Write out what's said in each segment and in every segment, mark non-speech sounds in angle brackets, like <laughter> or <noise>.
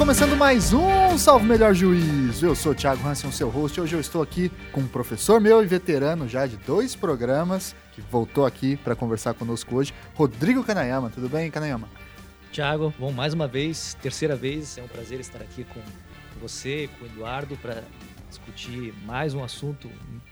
Começando mais um Salve Melhor Juízo. Eu sou o Thiago Hansen, seu host. Hoje eu estou aqui com um professor meu e veterano já de dois programas, que voltou aqui para conversar conosco hoje, Rodrigo Kanayama. Tudo bem, Kanayama? Thiago, bom, mais uma vez, terceira vez, é um prazer estar aqui com você, com o Eduardo, para discutir mais um assunto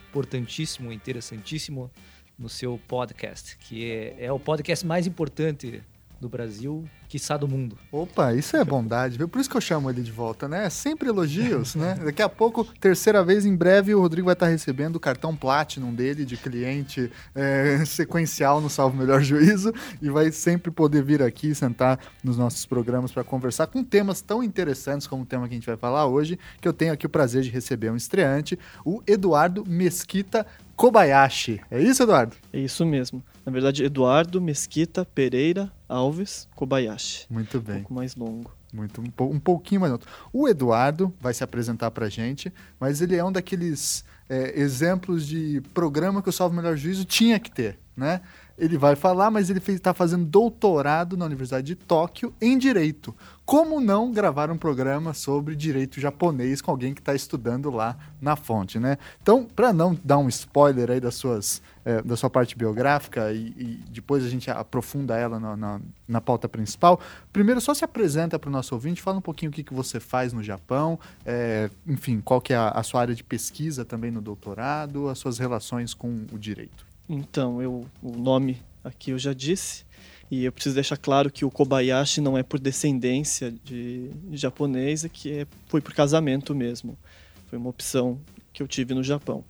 importantíssimo, interessantíssimo no seu podcast, que é, é o podcast mais importante do Brasil, quiçá do mundo. Opa, isso é bondade, viu? Por isso que eu chamo ele de volta, né? Sempre elogios, né? <laughs> Daqui a pouco, terceira vez, em breve, o Rodrigo vai estar recebendo o cartão Platinum dele, de cliente é, <laughs> sequencial no Salvo Melhor Juízo, e vai sempre poder vir aqui sentar nos nossos programas para conversar com temas tão interessantes como o tema que a gente vai falar hoje, que eu tenho aqui o prazer de receber um estreante, o Eduardo Mesquita Kobayashi. É isso, Eduardo? É isso mesmo. Na verdade, Eduardo Mesquita Pereira Alves Kobayashi. Muito bem. Um pouco mais longo. Muito, um, um pouquinho mais longo. O Eduardo vai se apresentar para gente, mas ele é um daqueles é, exemplos de programa que o Salvo Melhor Juízo tinha que ter, né? Ele vai falar, mas ele está fazendo doutorado na Universidade de Tóquio em Direito. Como não gravar um programa sobre direito japonês com alguém que está estudando lá na fonte, né? Então, para não dar um spoiler aí das suas, é, da sua parte biográfica e, e, depois a gente aprofunda ela na, na, na pauta principal, primeiro só se apresenta para o nosso ouvinte, fala um pouquinho o que, que você faz no Japão, é, enfim, qual que é a, a sua área de pesquisa também no doutorado, as suas relações com o direito. Então, eu, o nome aqui eu já disse, e eu preciso deixar claro que o Kobayashi não é por descendência de, japonês, é que é, foi por casamento mesmo. Foi uma opção que eu tive no Japão.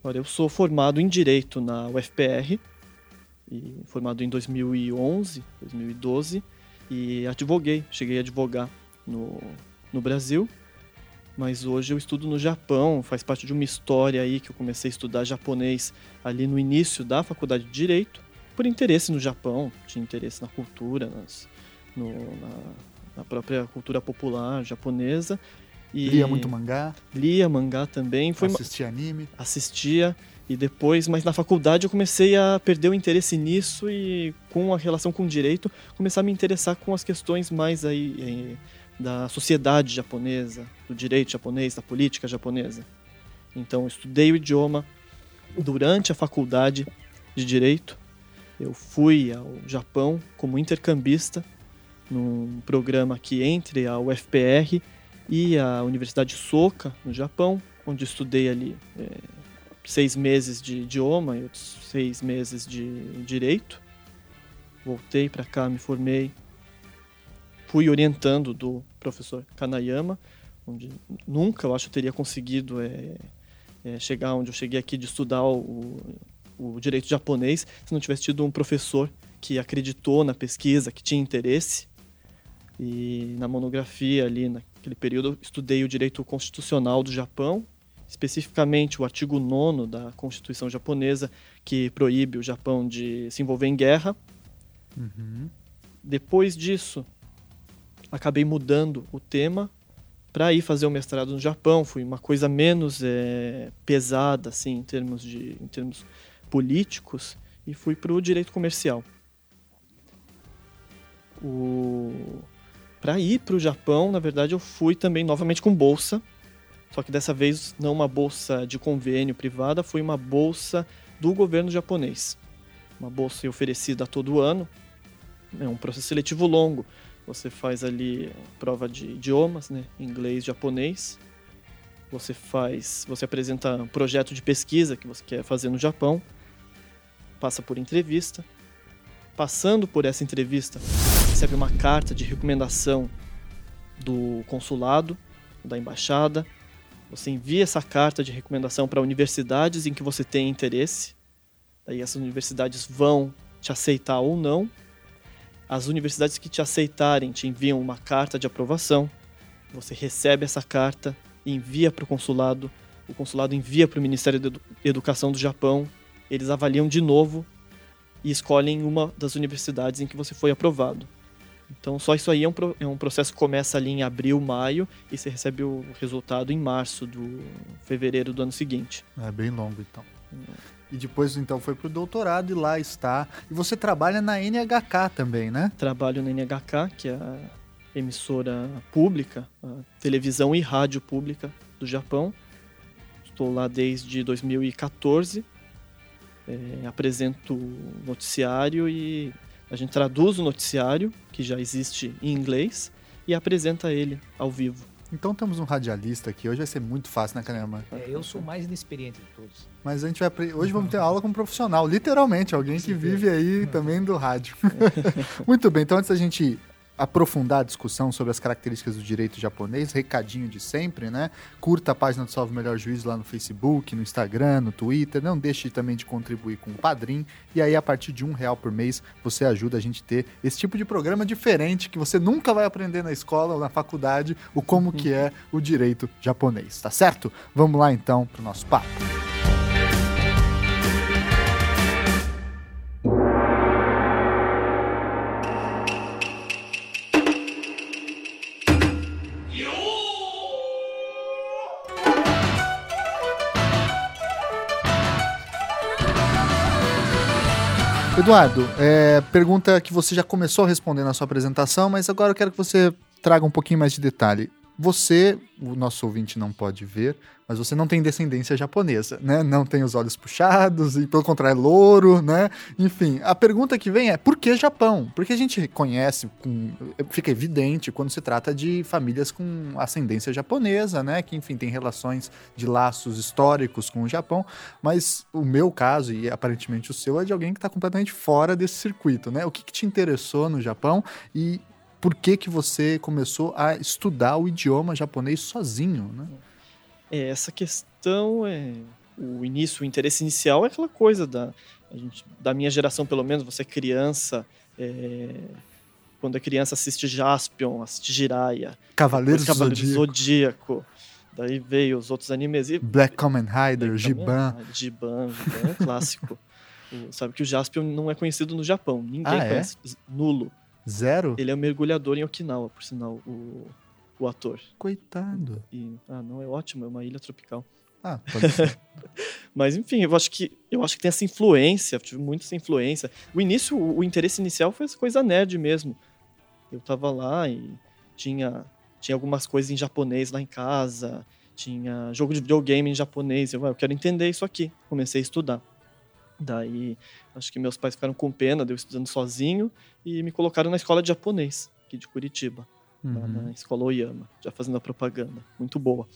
Agora, eu sou formado em Direito na UFPR, e formado em 2011, 2012, e advoguei, cheguei a advogar no, no Brasil mas hoje eu estudo no Japão, faz parte de uma história aí que eu comecei a estudar japonês ali no início da faculdade de Direito, por interesse no Japão, tinha interesse na cultura, nas, no, na, na, própria cultura popular japonesa. E lia muito mangá? Lia mangá também. Foi assistia anime? Assistia. E depois, mas na faculdade eu comecei a perder o interesse nisso e com a relação com o direito, começar a me interessar com as questões mais aí eh, da sociedade japonesa, do direito japonês, da política japonesa. Então, eu estudei o idioma durante a faculdade de direito. Eu fui ao Japão como intercambista num programa aqui entre a UFPR e a Universidade Soka, no Japão, onde estudei ali é, seis meses de idioma e outros seis meses de direito. Voltei para cá, me formei, fui orientando do professor Kanayama, onde nunca eu acho teria conseguido é, é, chegar onde eu cheguei aqui de estudar o, o direito japonês se não tivesse tido um professor que acreditou na pesquisa, que tinha interesse. E na monografia ali, naquele período, eu estudei o direito constitucional do Japão, especificamente o artigo 9 da Constituição japonesa, que proíbe o Japão de se envolver em guerra. Uhum. Depois disso, acabei mudando o tema para ir fazer o mestrado no Japão. Foi uma coisa menos é, pesada, assim, em termos, de, em termos políticos, e fui para o direito comercial. O... Para ir para o Japão, na verdade, eu fui também novamente com bolsa, só que dessa vez não uma bolsa de convênio privada, foi uma bolsa do governo japonês. Uma bolsa oferecida todo ano. É um processo seletivo longo. Você faz ali prova de idiomas, né? Inglês, japonês. Você faz, você apresenta um projeto de pesquisa que você quer fazer no Japão. Passa por entrevista. Passando por essa entrevista, recebe uma carta de recomendação do consulado, da embaixada. Você envia essa carta de recomendação para universidades em que você tem interesse. Daí essas universidades vão te aceitar ou não as universidades que te aceitarem te enviam uma carta de aprovação. Você recebe essa carta e envia para o consulado. O consulado envia para o Ministério da Educação do Japão. Eles avaliam de novo e escolhem uma das universidades em que você foi aprovado. Então, só isso aí é um, é um processo que começa ali em abril, maio, e você recebe o resultado em março, do fevereiro do ano seguinte. É bem longo, então. E depois, então, foi para o doutorado e lá está. E você trabalha na NHK também, né? Trabalho na NHK, que é a emissora pública, televisão e rádio pública do Japão. Estou lá desde 2014. É, apresento noticiário e a gente traduz o noticiário, que já existe em inglês, e apresenta ele ao vivo. Então temos um radialista aqui. Hoje vai ser muito fácil, né, Kanema? É, eu sou o mais inexperiente de todos. Mas a gente vai. Hoje vamos ter aula com um profissional, literalmente, alguém que vive aí também do rádio. <laughs> muito bem, então antes da gente aprofundar a discussão sobre as características do direito japonês, recadinho de sempre, né? Curta a página do Salve Melhor Juízo lá no Facebook, no Instagram, no Twitter. Não deixe também de contribuir com o Padrim. E aí, a partir de um real por mês, você ajuda a gente a ter esse tipo de programa diferente que você nunca vai aprender na escola ou na faculdade, o como que é o direito japonês, tá certo? Vamos lá então para o nosso papo. Eduardo, é, pergunta que você já começou a responder na sua apresentação, mas agora eu quero que você traga um pouquinho mais de detalhe. Você, o nosso ouvinte não pode ver, mas você não tem descendência japonesa, né? Não tem os olhos puxados e pelo contrário é louro, né? Enfim, a pergunta que vem é por que Japão? Porque a gente conhece, com, fica evidente quando se trata de famílias com ascendência japonesa, né? Que enfim tem relações de laços históricos com o Japão, mas o meu caso e aparentemente o seu é de alguém que está completamente fora desse circuito, né? O que, que te interessou no Japão e por que, que você começou a estudar o idioma japonês sozinho, né? É, essa questão é o início, o interesse inicial é aquela coisa da gente, da minha geração pelo menos, você é criança, é, quando é criança assiste Jaspion, assiste Jiraiya, Cavaleiros, Cavaleiros do Zodíaco. Daí veio os outros animes e Black Kamen Rider, Giban. Giban, Giban é um clássico. <laughs> Sabe que o Jaspion não é conhecido no Japão, ninguém ah, é? conhece, é? nulo. Zero? Ele é um mergulhador em Okinawa, por sinal, o, o ator. Coitado. E, ah, não, é ótimo, é uma ilha tropical. Ah, pode ser. <laughs> Mas enfim, eu acho que eu acho que tem essa influência, tive muito essa influência. O início, o, o interesse inicial foi essa coisa nerd mesmo. Eu tava lá e tinha tinha algumas coisas em japonês lá em casa, tinha jogo de videogame em japonês. Eu, ah, eu quero entender isso aqui. Comecei a estudar. Daí, acho que meus pais ficaram com pena de eu estudando sozinho e me colocaram na escola de japonês, aqui de Curitiba, uhum. na escola Oyama, já fazendo a propaganda. Muito boa.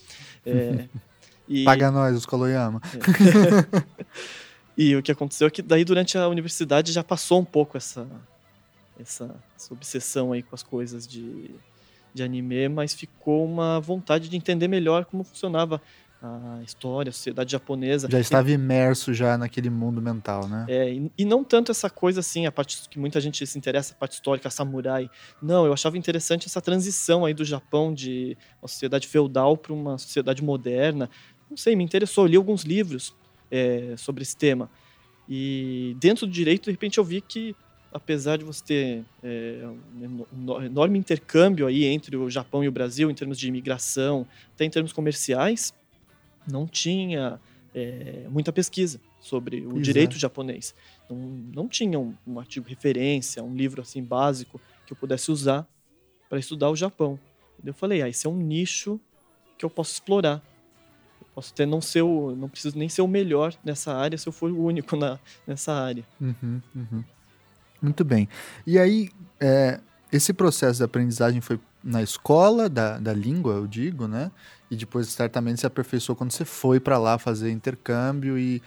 É, <laughs> e... Paga nós, escola Oyama. É. <laughs> e o que aconteceu é que daí durante a universidade já passou um pouco essa, essa, essa obsessão aí com as coisas de, de anime, mas ficou uma vontade de entender melhor como funcionava a história, a sociedade japonesa. Já estava imerso já naquele mundo mental, né? É, e, e, não tanto essa coisa assim, a parte que muita gente se interessa, a parte histórica, a samurai. Não, eu achava interessante essa transição aí do Japão de uma sociedade feudal para uma sociedade moderna. Não sei, me interessou, li alguns livros é, sobre esse tema. E dentro do direito, de repente, eu vi que apesar de você ter é, um enorme intercâmbio aí entre o Japão e o Brasil em termos de imigração, até em termos comerciais, não tinha é, muita pesquisa sobre o Exato. direito japonês. Não, não tinha um, um, artigo referência, um livro assim básico que eu pudesse usar para estudar o Japão. Eu falei, ah, esse é um nicho que eu posso explorar. Eu posso até não ser o, não preciso nem ser o melhor nessa área se eu for o único na, nessa área. Uhum, uhum. Muito bem. E aí, é, esse processo de aprendizagem foi na escola da, da língua, eu digo, né? E depois certamente se aperfeiçoou quando você foi para lá fazer intercâmbio e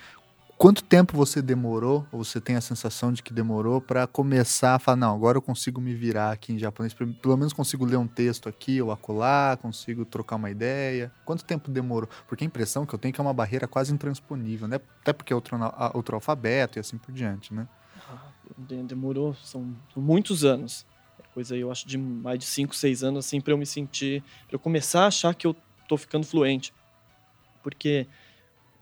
quanto tempo você demorou, ou você tem a sensação de que demorou para começar a falar, não, agora eu consigo me virar aqui em japonês, pelo menos consigo ler um texto aqui ou acolá, consigo trocar uma ideia. Quanto tempo demorou? Porque a impressão que eu tenho é que é uma barreira quase intransponível, né? Até porque é outro, outro alfabeto e assim por diante, né? Ah, demorou, são muitos anos coisa aí, eu acho, de mais de 5, 6 anos, assim, para eu me sentir, para eu começar a achar que eu tô ficando fluente. Porque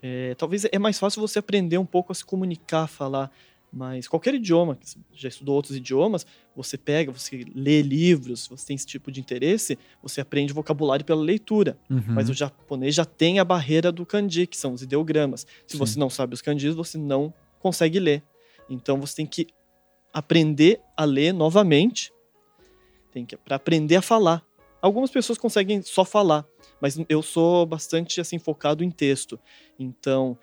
é, talvez é mais fácil você aprender um pouco a se comunicar, falar, mas qualquer idioma, já estudou outros idiomas, você pega, você lê livros, você tem esse tipo de interesse, você aprende vocabulário pela leitura. Uhum. Mas o japonês já tem a barreira do kanji, que são os ideogramas. Se Sim. você não sabe os kanjis, você não consegue ler. Então você tem que aprender a ler novamente Tem que para aprender a falar. Algumas pessoas conseguem só falar, mas eu sou bastante assim focado em texto. Então,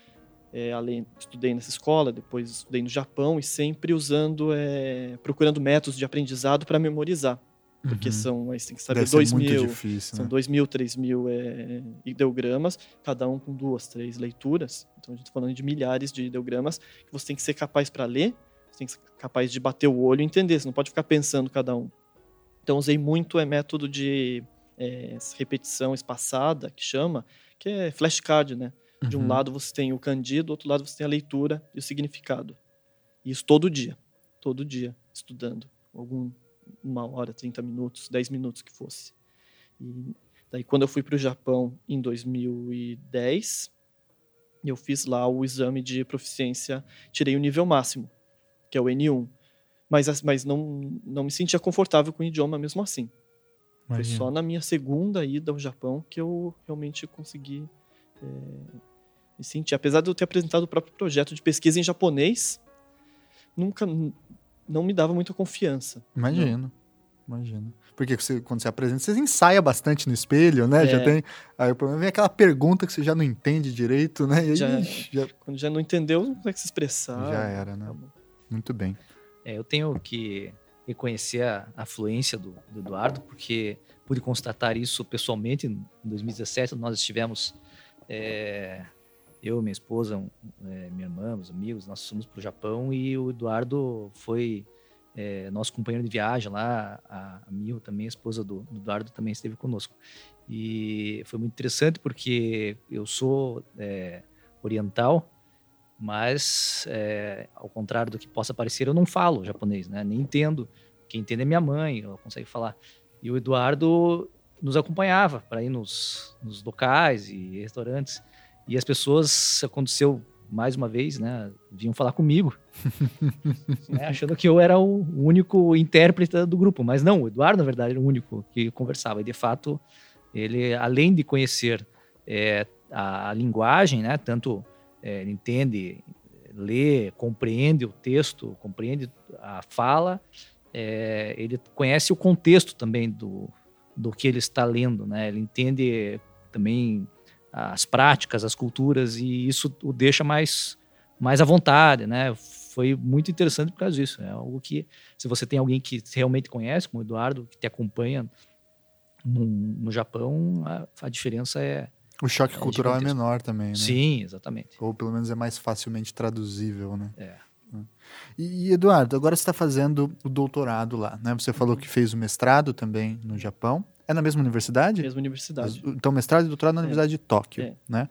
é, além estudei nessa escola, depois estudei no Japão e sempre usando, é, procurando métodos de aprendizado para memorizar. Porque uhum. são, aí tem que saber, dois mil, difícil, são né? dois mil, três mil é, ideogramas, cada um com duas, três leituras. Então a gente está falando de milhares de ideogramas que você tem que ser capaz para ler, você tem que ser capaz de bater o olho e entender, você não pode ficar pensando cada um. Então usei muito é método de é, repetição espaçada, que chama, que é flashcard, né? De um uhum. lado você tem o candido, do outro lado você tem a leitura e o significado. E isso todo dia, todo dia, estudando. Algum uma hora, 30 minutos, 10 minutos que fosse. E daí quando eu fui para o Japão em 2010, eu fiz lá o exame de proficiência, tirei o nível máximo, que é o N1. Mas, mas não, não me sentia confortável com o idioma mesmo assim. Imagina. Foi só na minha segunda ida ao Japão que eu realmente consegui é, me sentir. Apesar de eu ter apresentado o próprio projeto de pesquisa em japonês, nunca não me dava muita confiança. Imagino. Imagino. Porque você, quando você apresenta, você ensaia bastante no espelho, né? É. Já tem. Aí o problema vem aquela pergunta que você já não entende direito, né? Aí, já, <laughs> já... Quando já não entendeu, não é que se expressar. Já era, né? Muito bem. É, eu tenho que reconhecer a, a fluência do, do, Eduardo, porque pude constatar isso pessoalmente. Em 2017, nós estivemos. É, eu, minha esposa, é, minha irmã, meus amigos, nós fomos para o Japão e o Eduardo foi é, nosso companheiro de viagem lá, a, a Mil também, a esposa do, do, Eduardo, também esteve conosco. E foi muito interessante porque eu sou é, oriental, mas é, ao contrário do que possa parecer, eu não falo japonês, né? Nem entendo. Quem entende é minha mãe, ela consegue falar. E o Eduardo nos acompanhava para ir nos, nos locais e restaurantes. E as pessoas, aconteceu mais uma vez, né, vinham falar comigo, <laughs> né, achando que eu era o único intérprete do grupo. Mas não, o Eduardo, na verdade, era o único que conversava. E, de fato, ele, além de conhecer é, a, a, linguagem, né, tanto é, entende, lê, compreende o texto, compreende a fala, é, ele conhece o contexto também do, do que ele está lendo, né? Ele entende também as práticas, as culturas, e isso o deixa mais, mais à vontade, né? Foi muito interessante por causa disso. É algo que, se você tem alguém que realmente conhece, como o Eduardo, que te acompanha no, no Japão, a, a diferença é. O choque é cultural é menor também, né? Sim, exatamente. Ou pelo menos é mais facilmente traduzível, né? É. E, Eduardo, agora você está fazendo o doutorado lá, né? Você falou que fez o mestrado também no Japão. É na mesma universidade? Mesma universidade. Então, mestrado e doutorado na é. Universidade de Tóquio, é. né?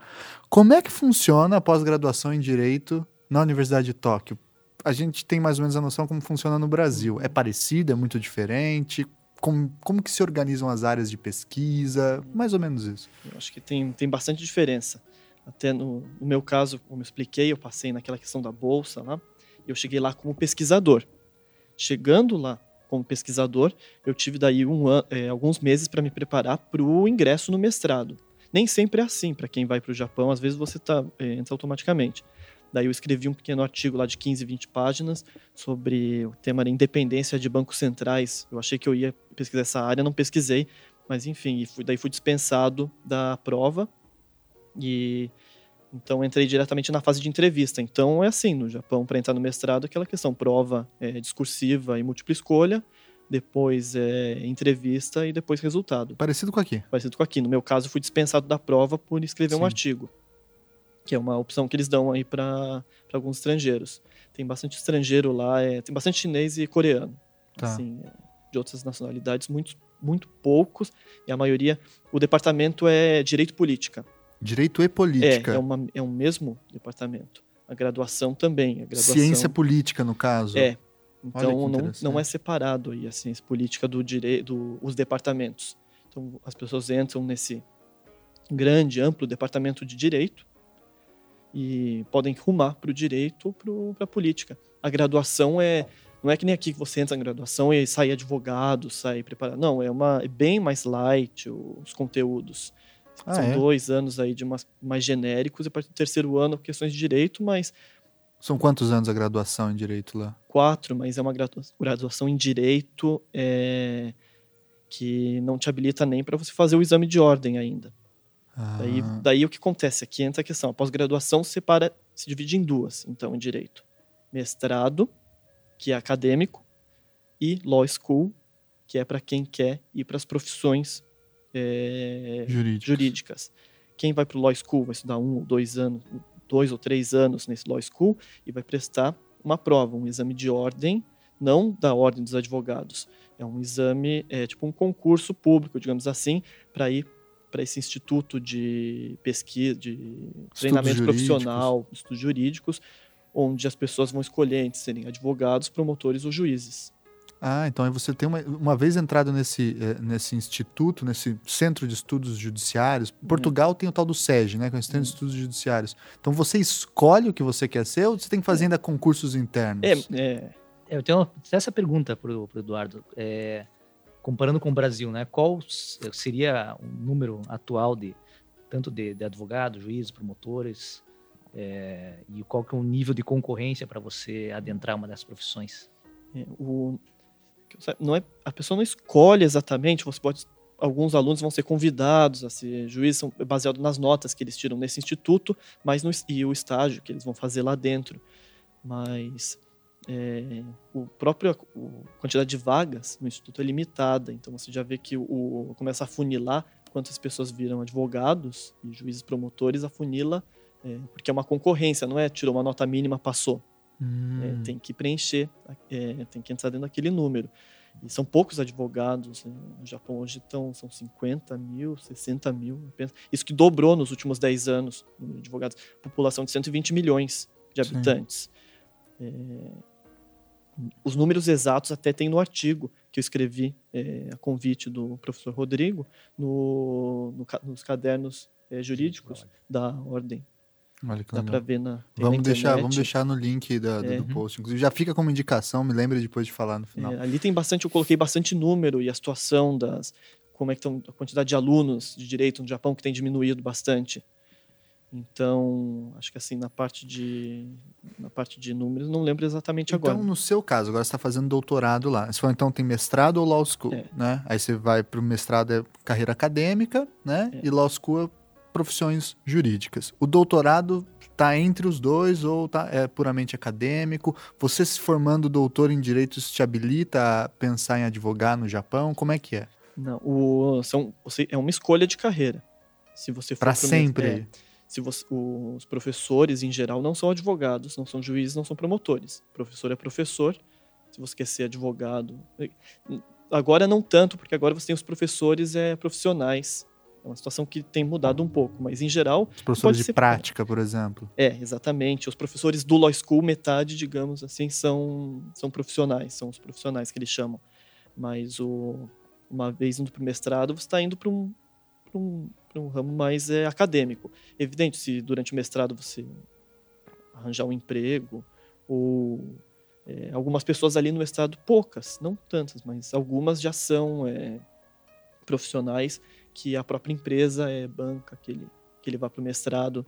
Como é que funciona a pós-graduação em Direito na Universidade de Tóquio? A gente tem mais ou menos a noção como funciona no Brasil. É parecido? É muito diferente? Como, como que se organizam as áreas de pesquisa? Mais ou menos isso. Eu acho que tem, tem bastante diferença. Até no, no meu caso, como eu expliquei, eu passei naquela questão da bolsa lá. Eu cheguei lá como pesquisador. Chegando lá como pesquisador, eu tive daí um é, alguns meses para me preparar para o ingresso no mestrado. Nem sempre é assim para quem vai para o Japão, às vezes você tá, é, entra automaticamente. Daí eu escrevi um pequeno artigo lá de 15, 20 páginas sobre o tema da independência de bancos centrais. Eu achei que eu ia pesquisar essa área, não pesquisei, mas enfim, fui, daí fui dispensado da prova e então entrei diretamente na fase de entrevista. Então é assim, no Japão, para entrar no mestrado, aquela questão prova é, discursiva e múltipla escolha, depois é, entrevista e depois resultado. Parecido com aqui. Parecido com aqui. No meu caso, fui dispensado da prova por escrever Sim. um artigo, que é uma opção que eles dão aí para alguns estrangeiros. Tem bastante estrangeiro lá, é, tem bastante chinês e coreano. Tá. Assim, é, de outras nacionalidades, muito, muito poucos, e a maioria. O departamento é direito política. Direito e política. É, é, uma, é um mesmo departamento. A graduação também. A graduação, ciência política, no caso. É. Então não, não é separado aí a ciência política do direito, dos departamentos. Então as pessoas entram nesse grande, amplo departamento de direito e podem rumar para o direito ou para a política. A graduação é não é que nem aqui que você entra na graduação e sai advogado, sai preparado. Não, é uma é bem mais light os conteúdos. Ah, São é? dois anos aí de umas mais genéricos, e a partir do terceiro ano, questões de direito, mas. São quantos anos a graduação em direito lá? Quatro, mas é uma graduação em direito. É, que não te habilita nem para você fazer o exame de ordem ainda. Ah, Daí, daí o que acontece? Aqui entra a questão. A pós-graduação se separa, se divide em duas, então, em direito. Mestrado, que é acadêmico, e law school, que é para quem quer ir para as profissões é, jurídico. jurídicas. Quem vai para o law school vai estudar um ou dois anos, dois ou três anos nesse law school e vai prestar uma prova, um exame de ordem, não da ordem dos advogados. É um exame, é tipo um concurso público, digamos assim, para ir para esse instituto de pesquisa, de treinamento jurídicos. profissional, estudos jurídicos, onde as pessoas vão escolher entre serem advogados, promotores ou juízes. Ah, então aí você tem uma, uma vez entrado nesse, eh, nesse instituto, nesse centro de estudos judiciários. Portugal tem o tal do SEG, né? Que é o Centro de Estudos Judiciários. Então você escolhe o que você quer ser ou você tem que fazer ainda concursos internos? É, é, É, Eu tenho uma- essa pergunta pro, pro Eduardo. É, comparando com o Brasil, né? Qual seria o número atual de tanto de, de advogados, juízes, promotores, é, e qual que é o nível de concorrência para você adentrar uma dessas profissões? É, o, não é, a pessoa não escolhe exatamente, você pode, alguns alunos vão ser convidados a ser juízes, são baseado nas notas que eles tiram nesse instituto, mas no, e o estágio que eles vão fazer lá dentro. Mas é, o próprio a quantidade de vagas no instituto é limitada, então você já vê que o, o começa a funilar quantas pessoas viram advogados e juízes promotores, afunila é, porque é uma concorrência, não é tirou uma nota mínima, passou. Hum, É, tem que preencher, é, tem que entrar dentro daquele número. E são poucos advogados. né? No Japão hoje estão, são 50 mil, 60 mil. Isso que dobrou nos últimos 10 anos, número de advogados. População de 120 milhões de habitantes. É, os números exatos até tem no artigo que eu escrevi é, a convite do professor Rodrigo no, no nos cadernos é, jurídicos da ordem. Olha que Dá legal. para ver na tem na Vamos deixar, vamos deixar no link da- do, É. do post. Inclusive, já fica como indicação, me lembre depois de falar no final. É, ali tem bastante, eu coloquei bastante número e a situação das. Como é que estão a quantidade de alunos de direito no Japão que tem diminuído bastante. Então, acho que assim, na parte de. Na parte de números, não lembro exatamente Então, agora. no seu caso, agora você está fazendo doutorado lá. Você falou, então tem mestrado ou law school, É. né? Aí você vai para o mestrado é carreira acadêmica, né? É. E law school é profissões jurídicas. O doutorado está entre os dois ou tá, é puramente acadêmico? Você se formando doutor em direito isso te habilita a pensar em advogar no Japão? Como é que é? Não, o, são, você, é uma escolha de carreira. Se você for Para sempre? é, se você, os professores, em geral, não são advogados, não são juízes, não são promotores. Professor é professor. Se você quer ser advogado. Agora não tanto, porque agora você tem os professores é, profissionais. É uma situação que tem mudado um pouco, mas em geral, Os professores de ser- prática, por exemplo. é, exatamente. Os professores do Law School, metade, digamos assim, são, são profissionais, são os profissionais que eles chamam. Mas o, uma vez indo para o mestrado, você está indo para um, pra um, pra um ramo mais é, acadêmico. Evidente, se durante o mestrado você arranjar um emprego, ou é, algumas pessoas ali no mestrado, poucas, não tantas, mas algumas já são é, profissionais que a própria empresa é banca, que ele, que ele vá para o mestrado.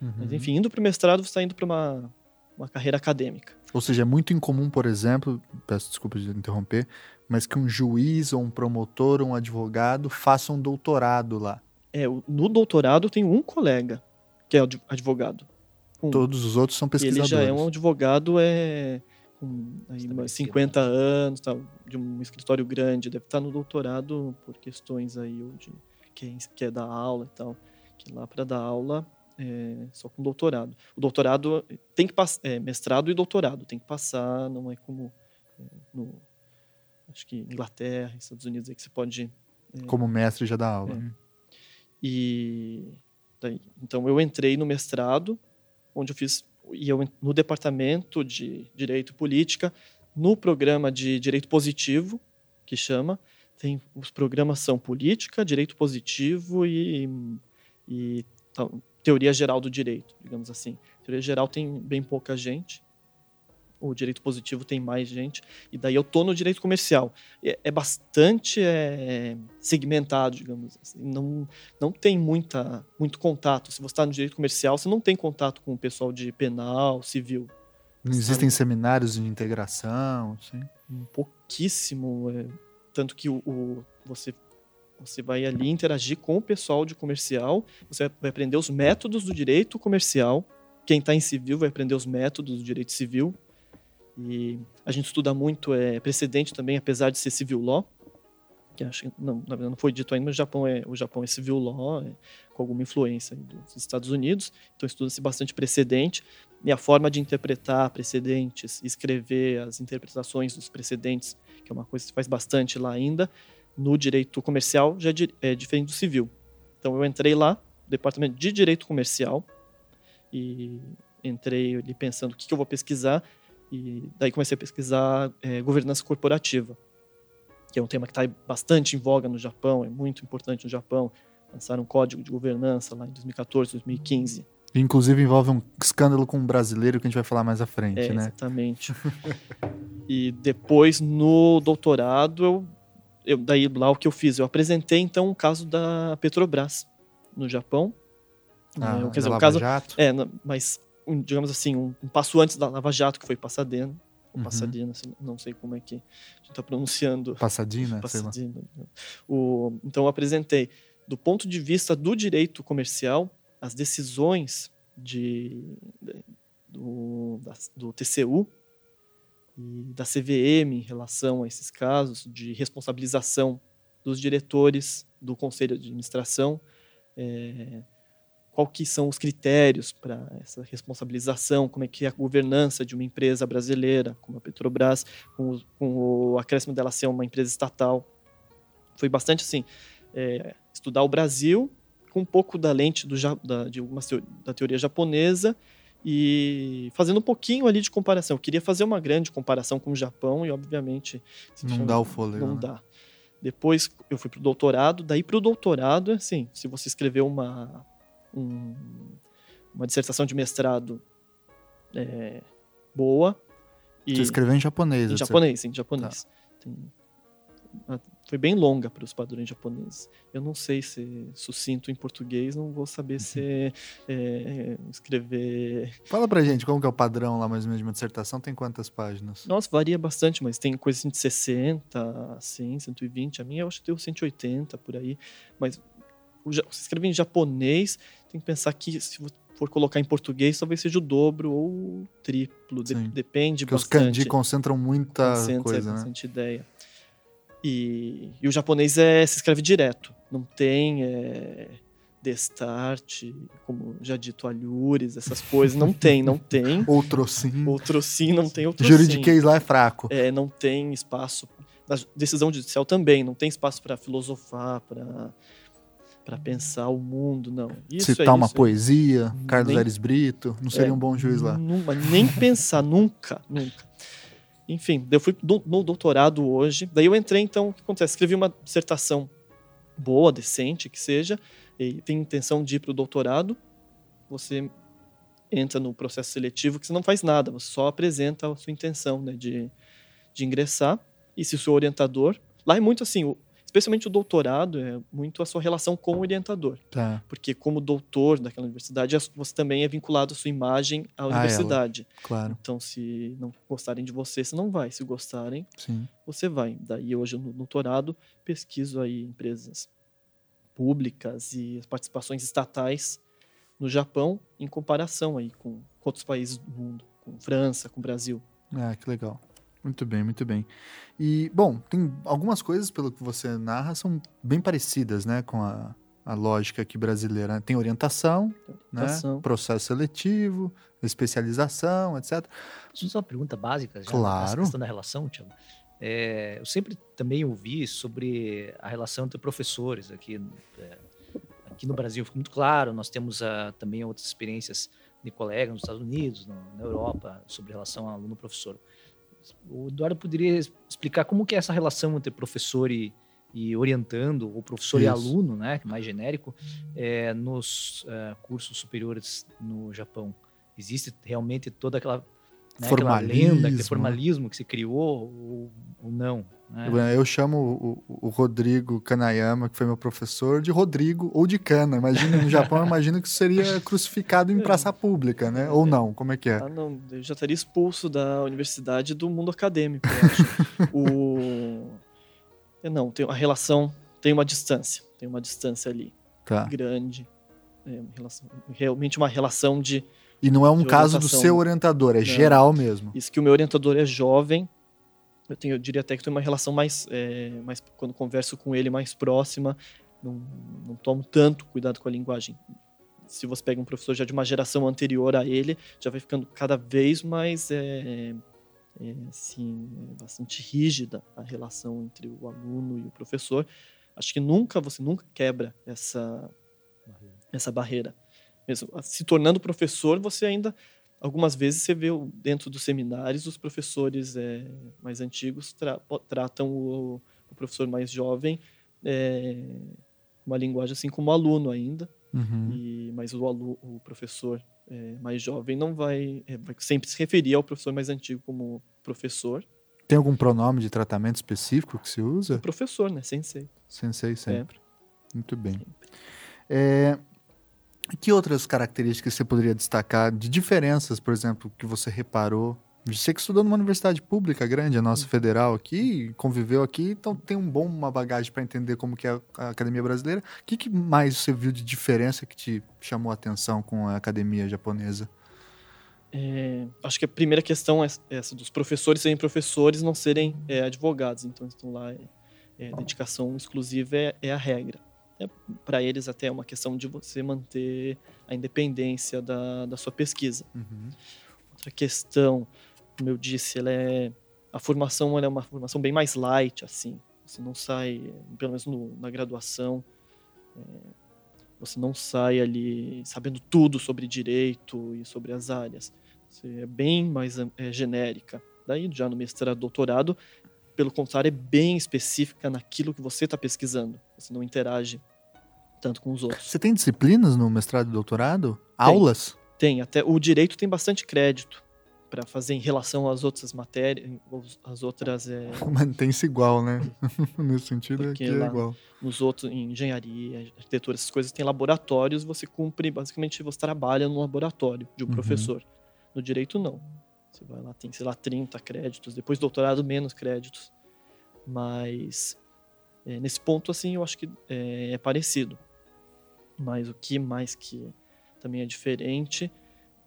Mas, Uhum. enfim, indo para o mestrado, você está indo para uma, uma carreira acadêmica. Ou seja, é muito incomum, por exemplo, peço desculpa de interromper, mas que um juiz ou um promotor ou um advogado faça um doutorado lá. É, no doutorado, tenho um colega que é adv- advogado. Um. Todos os outros são E ele pesquisadores. já é um advogado é, com aí, Estabelecido, umas 50 anos, tal, de um escritório grande. Deve estar no doutorado por questões aí, de quem quer dar aula e tal. Que lá para dar aula é só com doutorado. O doutorado tem que passar, é, mestrado e doutorado, tem que passar, não é como é, no, acho que Inglaterra, Estados Unidos, aí que você pode Como mestre já dá aula. E daí, então eu entrei no mestrado, onde eu fiz e eu no departamento de direito e política, no programa de direito positivo, que chama, tem os programas são política, direito positivo e, e tal, teoria geral do direito, digamos assim. Teoria geral tem bem pouca gente. O direito positivo tem mais gente. E daí eu tô no direito comercial. É, é bastante é, segmentado, digamos assim. Não, não tem muita, muito contato. Se você está no direito comercial, você não tem contato com o pessoal de penal, civil. Não existem seminários de integração, assim. Um pouquíssimo. é, tanto que o, o, você você vai ali interagir com o pessoal de comercial, você vai aprender os métodos do direito comercial. Quem está em civil vai aprender os métodos do direito civil. E a gente estuda muito é, precedente também, apesar de ser civil law. Que acho que não, na verdade não foi dito ainda, mas o Japão é, o Japão é civil law, é, com alguma influência dos Estados Unidos. Então estuda-se bastante precedente e a forma de interpretar precedentes, escrever as interpretações dos precedentes, que é uma coisa que se faz bastante lá ainda, no direito comercial já é, diferente do civil. Então eu entrei lá, departamento de direito comercial, e entrei ali pensando o que, que eu vou pesquisar, e daí comecei a pesquisar é, governança corporativa, que é um tema que está bastante em voga no Japão, é muito importante no Japão. Lançaram um código de governança lá em 2014, 2015. Inclusive envolve um escândalo com um brasileiro que a gente vai falar mais à frente, é, né? Exatamente. <laughs> e depois, no doutorado, eu, eu, daí lá o que eu fiz? Eu apresentei então um caso da Petrobras no Japão. Ah, é, quer dizer, um caso. Jato. É, mas um, digamos assim, um, um, passo antes da Lava Jato, que foi Passadena. Ou Uhum. Passadena, não sei como é que a gente está pronunciando. Passadina, Passadina. O, então eu apresentei, do ponto de vista do direito comercial, as decisões de, do, da, do TCU e da CVM em relação a esses casos de responsabilização dos diretores do conselho de administração, é, qual que são os critérios para essa responsabilização, como é que é a governança de uma empresa brasileira, como a Petrobras, com o, com o acréscimo dela ser uma empresa estatal. Foi bastante assim, é, estudar o Brasil com um pouco da lente do, da, de algumas da teoria japonesa e fazendo um pouquinho ali de comparação. Eu queria fazer uma grande comparação com o Japão e, obviamente... Não dá o fôlego. Não né? dá. Depois eu fui para o doutorado, daí para o doutorado, assim, se você escrever uma, um, uma dissertação de mestrado é, boa... E Você escreveu em japonês. em japonês, sim, em japonês. Tem- ah, foi bem longa para os padrões japoneses. Eu não sei ser sucinto em português, não vou saber se é, escrever. Fala pra gente, como que é o padrão lá, mais ou menos, de uma dissertação? Tem quantas páginas? Nossa, varia bastante, mas tem coisa assim de 60, assim, 120. A minha eu acho que deu 180 por aí. Mas se escrever em japonês, tem que pensar que se for colocar em português, talvez seja o dobro ou o triplo. De- depende Porque os bastante. kanji concentram muita Concentra coisa, né? bastante ideia. E, e o japonês é, se escreve direto. Não tem é, destart, como já dito, alhures, essas coisas. Não tem, não <laughs> tem. Outro sim. Outro sim, não tem outro Juridiquês lá é fraco. É, não tem espaço. Na decisão judicial também, não tem espaço para filosofar, para para pensar o mundo, não. Isso Citar é uma isso, é poesia, Carlos Nem- Aires Brito, não seria É, um bom juiz lá. nem pensar, <laughs> nunca, nunca. Enfim, eu fui do- no doutorado hoje, daí eu entrei, então, o que acontece? Escrevi uma dissertação boa, decente, que seja, e tem intenção de ir para o doutorado, você entra no processo seletivo que você não faz nada, você só apresenta a sua intenção né, de, de ingressar, e se o seu orientador... Lá é muito assim, o- especialmente o doutorado, é muito a sua relação com o orientador Tá. porque como doutor daquela universidade, você também é vinculado à sua imagem à universidade. Claro, Então, se não gostarem de você, você não vai. Se gostarem, sim. você vai. Daí, hoje, no doutorado, pesquiso aí empresas públicas e as participações estatais no Japão, em comparação aí com outros países do mundo, com França, com Brasil. Ah, que legal. Muito bem, muito bem. E, bom, tem algumas coisas, pelo que você narra, são bem parecidas, né, com a, a lógica aqui brasileira. né? Tem orientação, né, Orientação. processo seletivo, especialização, etc. Só uma pergunta básica, já Claro. questão da relação, Tiago. É, eu sempre também ouvi sobre a relação entre professores aqui, é, aqui no Brasil, fica muito claro. Nós temos ah, também outras experiências de colegas nos Estados Unidos, no- na Europa, sobre relação aluno-professor. O Eduardo poderia explicar como que é essa relação entre professor e, e orientando, ou professor e Isso. aluno, né, é mais genérico, é, nos ah, cursos superiores no Japão. Existe realmente toda aquela né, aquela lenda, aquele Formalismo. formalismo que se criou ou, ou não. Né? Eu, chamo o, o Rodrigo Kanayama, que foi meu professor, de Rodrigo ou de Cana. Imagina, no Japão, eu imagino que isso seria crucificado em praça pública, né? Ou não, como é que é? Ah, não, eu já estaria expulso da universidade e do mundo acadêmico, eu acho. <laughs> o... É, não, tem a relação, tem uma distância, tem uma distância ali Tá. grande. É uma relação, realmente uma relação de E não é um caso do seu orientador, é Não. geral mesmo. isso que o meu orientador é jovem. Eu, tenho, eu diria até que tenho uma relação mais, é, mais quando converso com ele mais próxima, não, não tomo tanto cuidado com a linguagem. Se você pega um professor já de uma geração anterior a ele, já vai ficando cada vez mais é, é, assim, bastante rígida a relação entre o aluno e o professor. Acho que nunca você nunca quebra essa essa barreira. Mesmo se tornando professor, você ainda algumas vezes você vê o- dentro dos seminários os professores é, mais antigos tra- tratam o, o professor mais jovem é, uma linguagem assim como aluno ainda Uhum. e mas o, alu, o professor é, mais jovem não vai, vai sempre se referir ao professor mais antigo como professor Tem algum pronome de tratamento específico que se usa? professor né sensei Sensei sempre. Muito bem. É, que outras características você poderia destacar de diferenças, por exemplo, que você reparou? Você que estudou numa universidade pública grande, a nossa federal aqui, conviveu aqui, então tem um bom uma bagagem para entender como que é a academia brasileira. O que, que mais você viu de diferença que te chamou a atenção com a academia japonesa? É, acho que a primeira questão é essa dos professores serem professores não serem é, advogados então estão lá é, é, dedicação exclusiva é, é a regra para eles até é uma questão de você manter a independência da, da sua pesquisa. Outra questão como eu disse ela é a formação ela é uma formação bem mais light assim. Você não sai pelo menos no- na graduação é, você não sai ali sabendo tudo sobre direito e sobre as áreas. Você é bem mais é, genérica. Daí já no mestrado doutorado pelo contrário é bem específica naquilo que você está pesquisando você não interage tanto com os outros Você tem disciplinas no mestrado e doutorado? Aulas? tem, até o direito tem bastante crédito para fazer em relação às outras matérias, as outras é, <laughs> Mantém-se igual, né? <laughs> Nesse sentido, Porque aqui é igual. nos outros em engenharia, arquitetura, essas coisas tem laboratórios, você cumpre, basicamente você trabalha no laboratório de um Uhum. professor. No direito não. Você vai lá, tem, sei lá, 30 créditos, depois doutorado menos créditos. Mas é, nesse ponto assim, eu acho que é, é parecido. Mas o que mais que também é diferente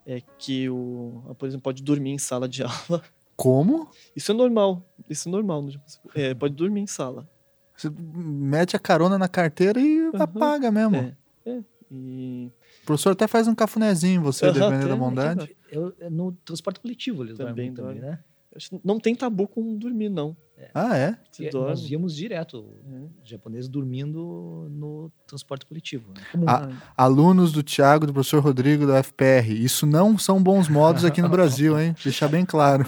é que o, por exemplo, pode dormir em sala de <laughs> aula. Como? Isso é normal, isso é normal. no Japão. É, pode dormir em sala. Você mete a carona na carteira e apaga mesmo. É, é. E professor até faz um cafunézinho, em você, Aham, dependendo da bondade. Eu, no transporte coletivo eles Também também, dormem também, né? Não tem tabu com dormir, não. Ah, é? Você E dorme. Nós víamos direto É. os japoneses dormindo no transporte coletivo. né? Como Ah, Alunos do Tiago, do professor Rodrigo da FPR. Isso não são bons modos aqui no Brasil, hein? Deixar bem claro.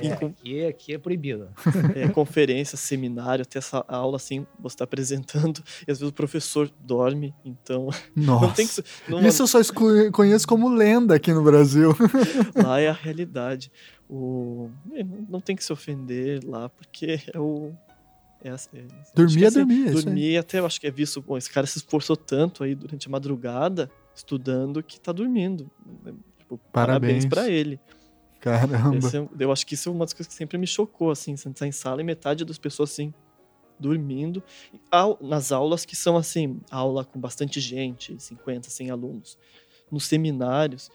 é, aqui, aqui é proibido. é, conferência, seminário, até essa aula assim, você está apresentando, e às vezes o professor dorme, então Nossa. <laughs> não tem que não, Isso eu só conheço como lenda aqui no Brasil. lá é a realidade. O, é, não tem que se ofender lá, porque <laughs> é o é, assim, é, Dormir é assim, é até eu acho que é visto, bom, esse cara se esforçou tanto aí durante a madrugada estudando que tá dormindo. Tipo, Parabéns. para ele. Caramba. Esse é- eu acho que isso é uma das coisas que sempre me chocou, assim, você tá em sala e metade das pessoas, assim, dormindo. Nas aulas que são, assim, aula com bastante gente, 50, 100 alunos. Nos seminários,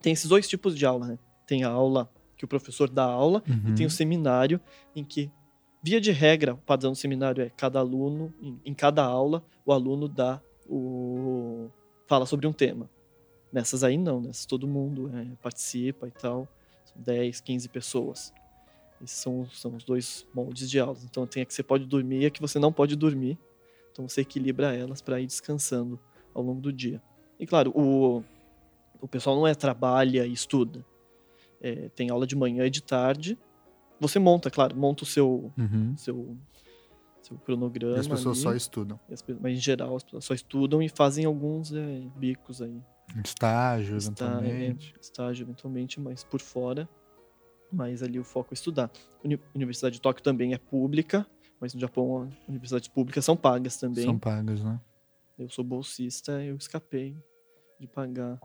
tem esses dois tipos de aula, né? Tem a aula que o professor dá aula Uhum. e tem o seminário em que, via de regra, o padrão do seminário é cada aluno, em, em cada aula, o aluno dá o... fala sobre um tema. Nessas aí não, nessas todo mundo é, participa e tal. São 10, 15 pessoas. Esses são, são os dois moldes de aulas. Então tem a que você pode dormir e a que você não pode dormir. Então você equilibra elas para ir descansando ao longo do dia. E claro, o, o pessoal não é trabalha e estuda. É, tem aula de manhã e de tarde. Você monta, claro, monta o seu, Uhum. seu, seu E cronograma. as pessoas ali, só estudam. e as Mas em geral as pessoas só estudam e fazem alguns é, bicos aí. Estágio, Está- eventualmente. é, estágio eventualmente, mas por fora. Mas ali o foco é estudar. Uni- Universidade de Tóquio também é pública, mas no Japão as universidades públicas são pagas também. São pagas, né? Eu sou bolsista, eu escapei de pagar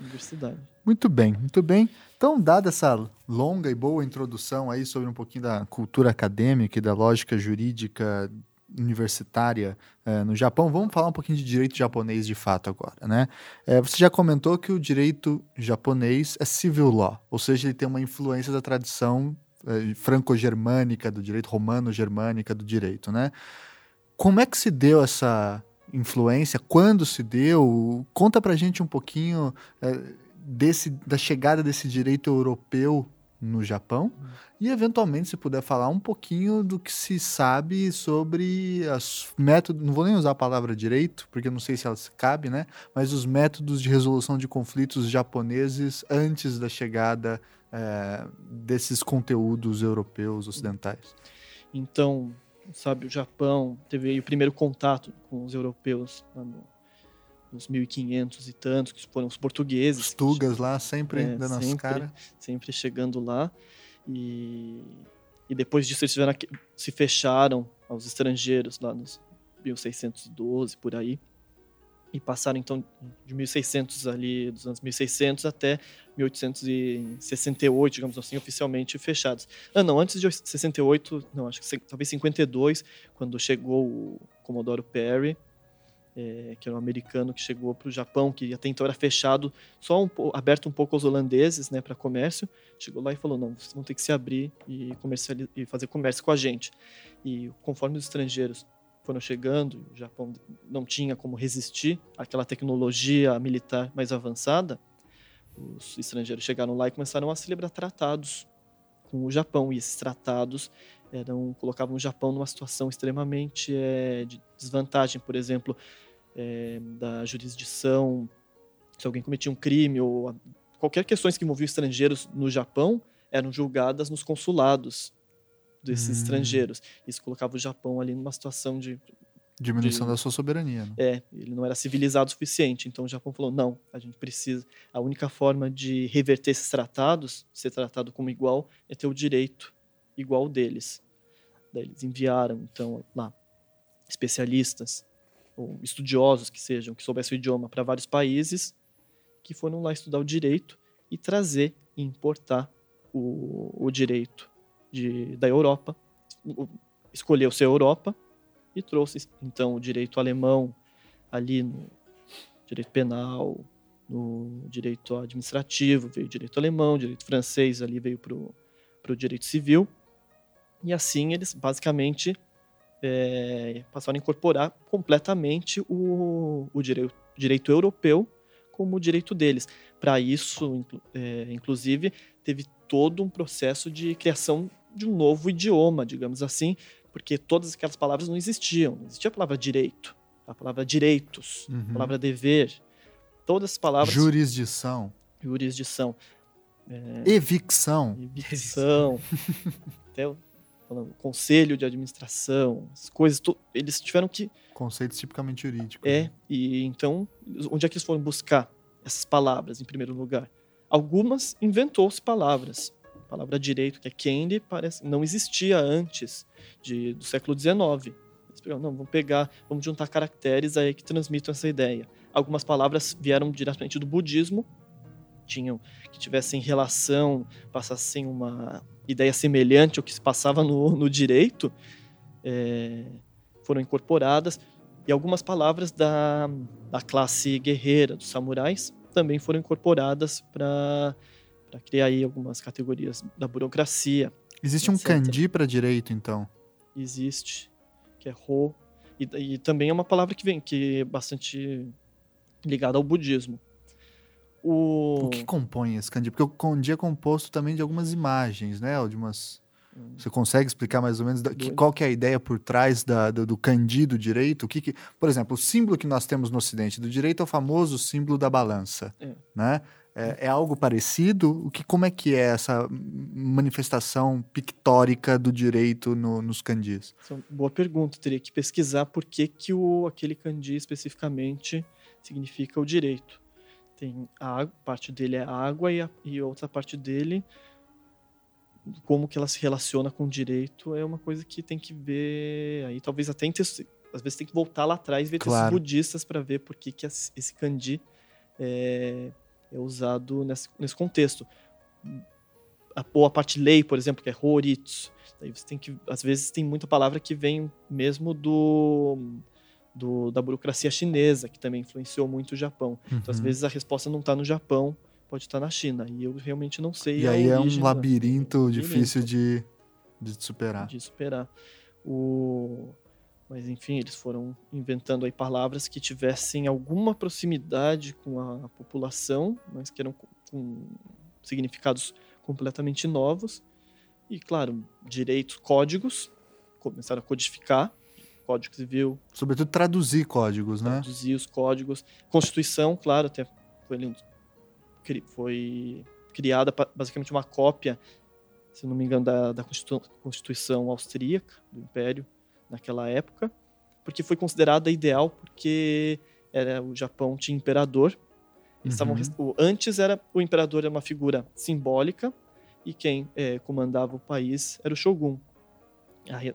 universidade. Muito bem, muito bem. Então, dada essa longa e boa introdução aí sobre um pouquinho da cultura acadêmica e da lógica jurídica universitária eh, no Japão, vamos falar um pouquinho de direito japonês de fato agora, né? Eh, você já comentou que o direito japonês é civil law, ou seja, ele tem uma influência da tradição eh, franco-germânica, do direito romano-germânica do direito, né? Como é que se deu essa influência? Quando se deu? Conta pra gente um pouquinho desse, da chegada desse direito europeu no Japão e eventualmente se puder falar um pouquinho do que se sabe sobre os métodos, não vou nem usar a palavra direito, porque não sei se ela cabe, né? Mas os métodos de resolução de conflitos japoneses antes da chegada é, desses conteúdos europeus ocidentais. Então, sabe, o Japão teve o primeiro contato com os europeus lá no uns 1500 e tantos, que foram os portugueses. Os tugas lá, sempre é, dando sempre, as caras. Sempre chegando lá. E, e depois disso eles tiveram, se fecharam aos estrangeiros lá nos 1612, por aí. E passaram então de 1600 ali, dos anos 1600 até 1868, digamos assim, oficialmente fechados. Ah, não, antes de 68, não, acho que talvez 52, quando chegou o Comodoro Perry, é, que era um americano que chegou para o Japão, que até então era fechado, só um, aberto um pouco aos holandeses, né, para comércio. Chegou lá e falou: não, vocês vão ter que se abrir e, e fazer comércio com a gente. E conforme os estrangeiros foram chegando, o Japão não tinha como resistir àquela tecnologia militar mais avançada, os estrangeiros chegaram lá e começaram a celebrar tratados com o Japão. E esses tratados eram colocavam o Japão numa situação extremamente é, de desvantagem, por exemplo, é, da jurisdição, se alguém cometia um crime ou qualquer questões que envolviam estrangeiros no Japão eram julgadas nos consulados desses hum. estrangeiros. Isso colocava o Japão ali numa situação de diminuição de, da sua soberania. Né? É, ele não era civilizado o suficiente. Então o Japão falou: não, a gente precisa. A única forma de reverter esses tratados, ser tratado como igual, é ter o direito igual deles. Daí eles enviaram, então, lá, especialistas ou estudiosos que sejam, que soubessem o idioma para vários países, que foram lá estudar o direito e trazer e importar o, o direito de, da Europa, escolheu ser Europa e trouxe então o direito alemão ali no direito penal, no direito administrativo veio o direito alemão, o direito francês ali veio para o direito civil e assim eles basicamente é, passaram a incorporar completamente o, o direito, direito europeu como direito deles. Para isso, é, inclusive, teve todo um processo de criação de um novo idioma, digamos assim, porque todas aquelas palavras não existiam. Não existia a palavra direito, a palavra direitos, uhum. a palavra dever. Todas as palavras. Jurisdição. Jurisdição. É... Evicção. Evicção. <laughs> Até falando conselho de administração, as coisas, eles tiveram que conceitos tipicamente jurídicos. É, né? e então onde é que eles foram buscar essas palavras em primeiro lugar? Algumas inventou-se palavras. Palavra direito, que é kendi, parece não existia antes de, do século XIX. Eles pegaram, não, vamos pegar, vamos juntar caracteres aí que transmitam essa ideia. Algumas palavras vieram diretamente do budismo, tinham que tivessem relação, passassem uma ideia semelhante ao que se passava no, no direito, é, foram incorporadas e algumas palavras da, da classe guerreira, dos samurais, também foram incorporadas para criar aí algumas categorias da burocracia. Existe etc. um kanji para direito, então? Existe, que é ro, e, e, também é uma palavra que vem, que é bastante ligada ao budismo. O... o que compõe esse kanji? Porque o kanji é composto também de algumas imagens, né? Ou de umas... Hum. Você consegue explicar mais ou menos da, que, qual que é a ideia por trás da, do, do kanji do direito? O que, que por exemplo, o símbolo que nós temos no Ocidente do direito é o famoso símbolo da balança, é. né? É, é, algo parecido? O que, como é que é essa manifestação pictórica do direito no, nos kanjis? É boa pergunta. Teria que pesquisar por que, que o, aquele kanji especificamente significa o direito tem a parte dele é água e, a, e outra parte dele como que ela se relaciona com o direito é uma coisa que tem que ver aí talvez até às vezes tem que voltar lá atrás e ver claro. esses budistas para ver por que, que esse kanji é, é usado nesse, nesse contexto. A, ou a parte lei, por exemplo, que é horitsu. Daí você tem que, às vezes tem muita palavra que vem mesmo do, do da burocracia chinesa, que também influenciou muito o Japão. Uhum. Então, às uhum. vezes a resposta não está no Japão, pode estar tá na China. E eu realmente não sei. E aí é um labirinto difícil de, de superar. De superar. O mas enfim, eles foram inventando aí palavras que tivessem alguma proximidade com a população, mas que eram com significados completamente novos. E claro, direitos, códigos, começaram a codificar, Código Civil. Sobretudo traduzir códigos, né? Traduzir os códigos. Constituição, claro, até foi, foi criada basicamente uma cópia, se não me engano, da, da Constituição Austríaca, do Império, naquela época, porque foi considerada ideal porque era o Japão tinha imperador. Uhum. Estavam, o, antes era o imperador era uma figura simbólica e quem é, comandava o país era o shogun.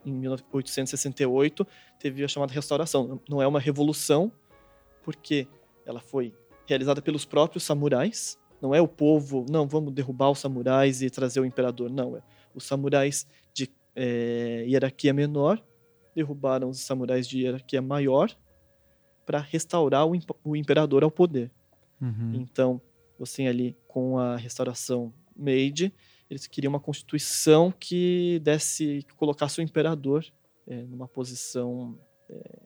Em 1868 teve a chamada restauração. Não é uma revolução, porque ela foi realizada pelos próprios samurais. Não é o povo, não, vamos derrubar os samurais e trazer o imperador. Não, é os samurais de é, hierarquia menor derrubaram os samurais de hierarquia maior para restaurar o, o, imperador ao poder. Uhum. Então, você ali com a restauração Meiji, eles queriam uma constituição que desse, que colocasse o imperador é, numa posição é,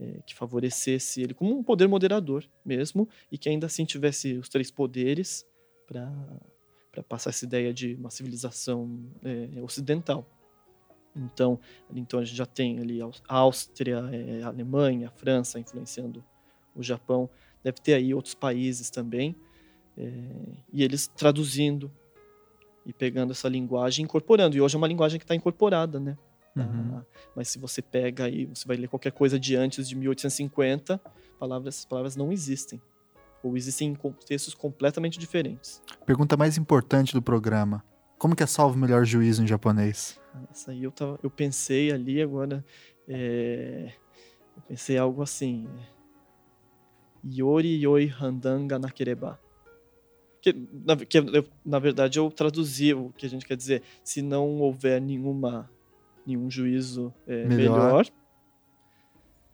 é, que favorecesse ele como um poder moderador mesmo e que ainda assim tivesse os três poderes para para passar essa ideia de uma civilização é, ocidental. Então, então a gente já tem ali a Áustria, é, a Alemanha, a França influenciando o Japão. Deve ter aí outros países também. É, e eles traduzindo e pegando essa linguagem, incorporando. E hoje é uma linguagem que está incorporada, né? Uhum. Ah, mas se você pega aí, você vai ler qualquer coisa de antes de 1850, palavras, essas palavras não existem. Ou existem em contextos completamente diferentes. Pergunta mais importante do programa. Como que é salvo o melhor juízo em japonês? Essa aí eu, tava, eu pensei ali agora. É, eu pensei algo assim. É, Yori yoi handanga nakereba. Que, na, que eu, na verdade eu traduzi o que a gente quer dizer. Se não houver nenhuma, nenhum juízo é, melhor. melhor.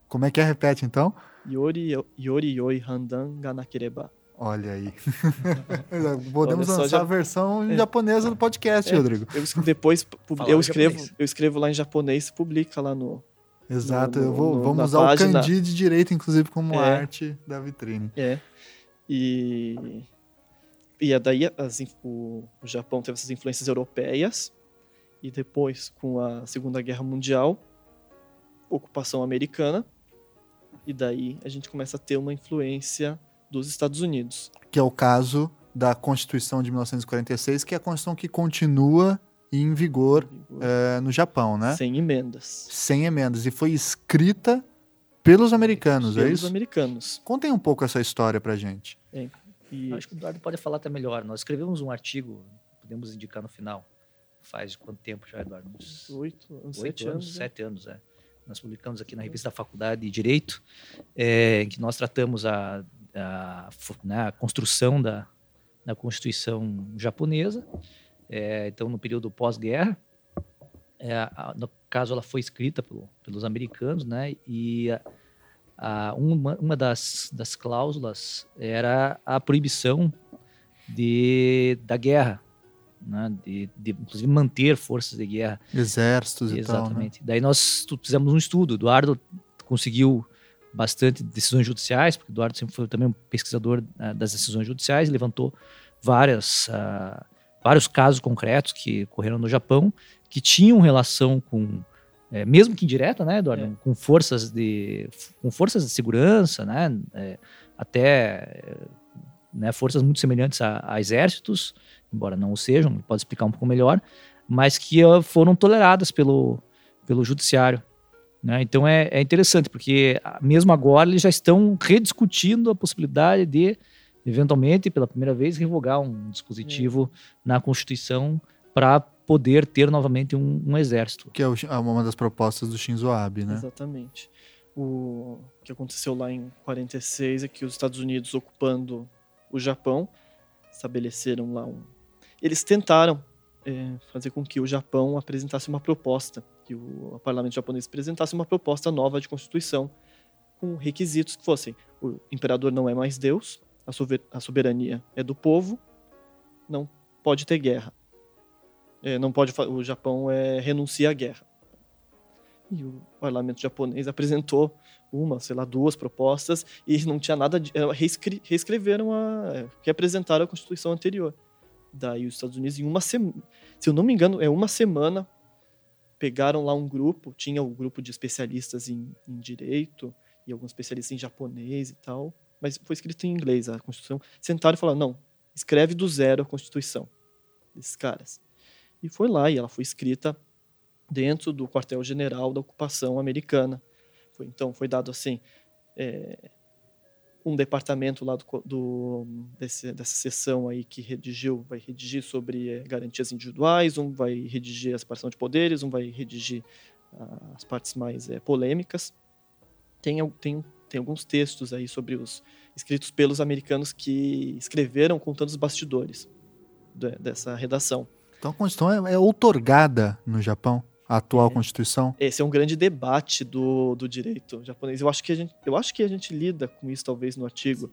Como é que é? Repete então. Yori, yori yoi handanga nakereba. Olha aí. <laughs> Podemos Olha lançar já... a versão é. japonesa do podcast, é. Rodrigo. Eu, depois eu escrevo, eu escrevo lá em japonês e publica lá no. Exato, no, eu vou, no, vamos usar página. o kanji de direito, inclusive, como é. arte da vitrine. É. E. E daí as, o, o Japão teve essas influências europeias, e depois, com a Segunda Guerra Mundial, ocupação americana, e daí a gente começa a ter uma influência dos Estados Unidos. Que é o caso da Constituição de 1946, que é a Constituição que continua em vigor, em vigor. É, no Japão, né? Sem emendas. Sem emendas. E foi escrita pelos americanos, pelos é isso? Pelos americanos. Contem um pouco essa história pra gente. É, e... Acho que o Eduardo pode falar até melhor. Nós escrevemos um artigo, podemos indicar no final. Faz quanto tempo já, Eduardo? Uns oito, uns sete anos. anos sete anos, é. Nós publicamos aqui na revista da Faculdade de Direito, é, em que nós tratamos a a, né, a construção da, da Constituição japonesa. É, então, no período pós-guerra, é, no caso, ela foi escrita pelo, pelos americanos, né? E a, a, uma, uma das, das cláusulas era a proibição de, da guerra, né? de, de, inclusive manter forças de guerra. Exércitos Exatamente. e tal. Exatamente. Né? Daí nós fizemos um estudo. Eduardo conseguiu bastante decisões judiciais, porque Eduardo sempre foi também um pesquisador uh, das decisões judiciais, levantou várias, uh, vários casos concretos que ocorreram no Japão, que tinham relação com, é, mesmo que indireta, né, Eduardo, é. com forças de com forças de segurança, né, é, até né, forças muito semelhantes a, a, exércitos, embora não o sejam, pode explicar um pouco melhor, mas que uh, foram toleradas pelo, pelo judiciário. Né? Então é, é, interessante, porque ah, mesmo agora eles já estão rediscutindo a possibilidade de, eventualmente, pela primeira vez, revogar um dispositivo é. na Constituição para poder ter novamente um, um, exército. Que é uma das propostas do Shinzo Abe, né? Exatamente. O que aconteceu lá em 46 é que os Estados Unidos ocupando o Japão, estabeleceram lá um. Eles tentaram é, fazer com que o Japão apresentasse uma proposta, que o, parlamento japonês apresentasse uma proposta nova de constituição, com requisitos que fossem: o imperador não é mais Deus, a soberania é do povo, não pode ter guerra. É, não pode o Japão é, renuncia à guerra. E o parlamento japonês apresentou uma, sei lá, duas propostas e não tinha nada de. É, reescre, reescreveram a. É, reapresentaram a Constituição anterior. Daí os Estados Unidos, em uma semana. Se eu não me engano, é uma semana. Pegaram lá um grupo, tinha o um grupo de especialistas em, em direito e alguns especialistas em japonês e tal, mas foi escrito em inglês a Constituição. Sentaram e falaram: não, escreve do zero a Constituição desses caras. E foi lá, e ela foi escrita dentro do quartel-general da ocupação americana. Foi, então, foi dado assim, é, um departamento lá do, do desse, dessa sessão aí que redigiu, vai redigir sobre é, garantias individuais, um vai redigir a separação de poderes, um vai redigir ah, as partes mais é, polêmicas. Tem, tem, tem alguns textos aí sobre os escritos pelos americanos que escreveram contando os bastidores de, dessa redação. Então a Constituição é, é outorgada no Japão? A atual é, Constituição? Esse é um grande debate do, do direito japonês. Eu acho, que a gente, eu acho que a gente lida com isso, talvez, no artigo,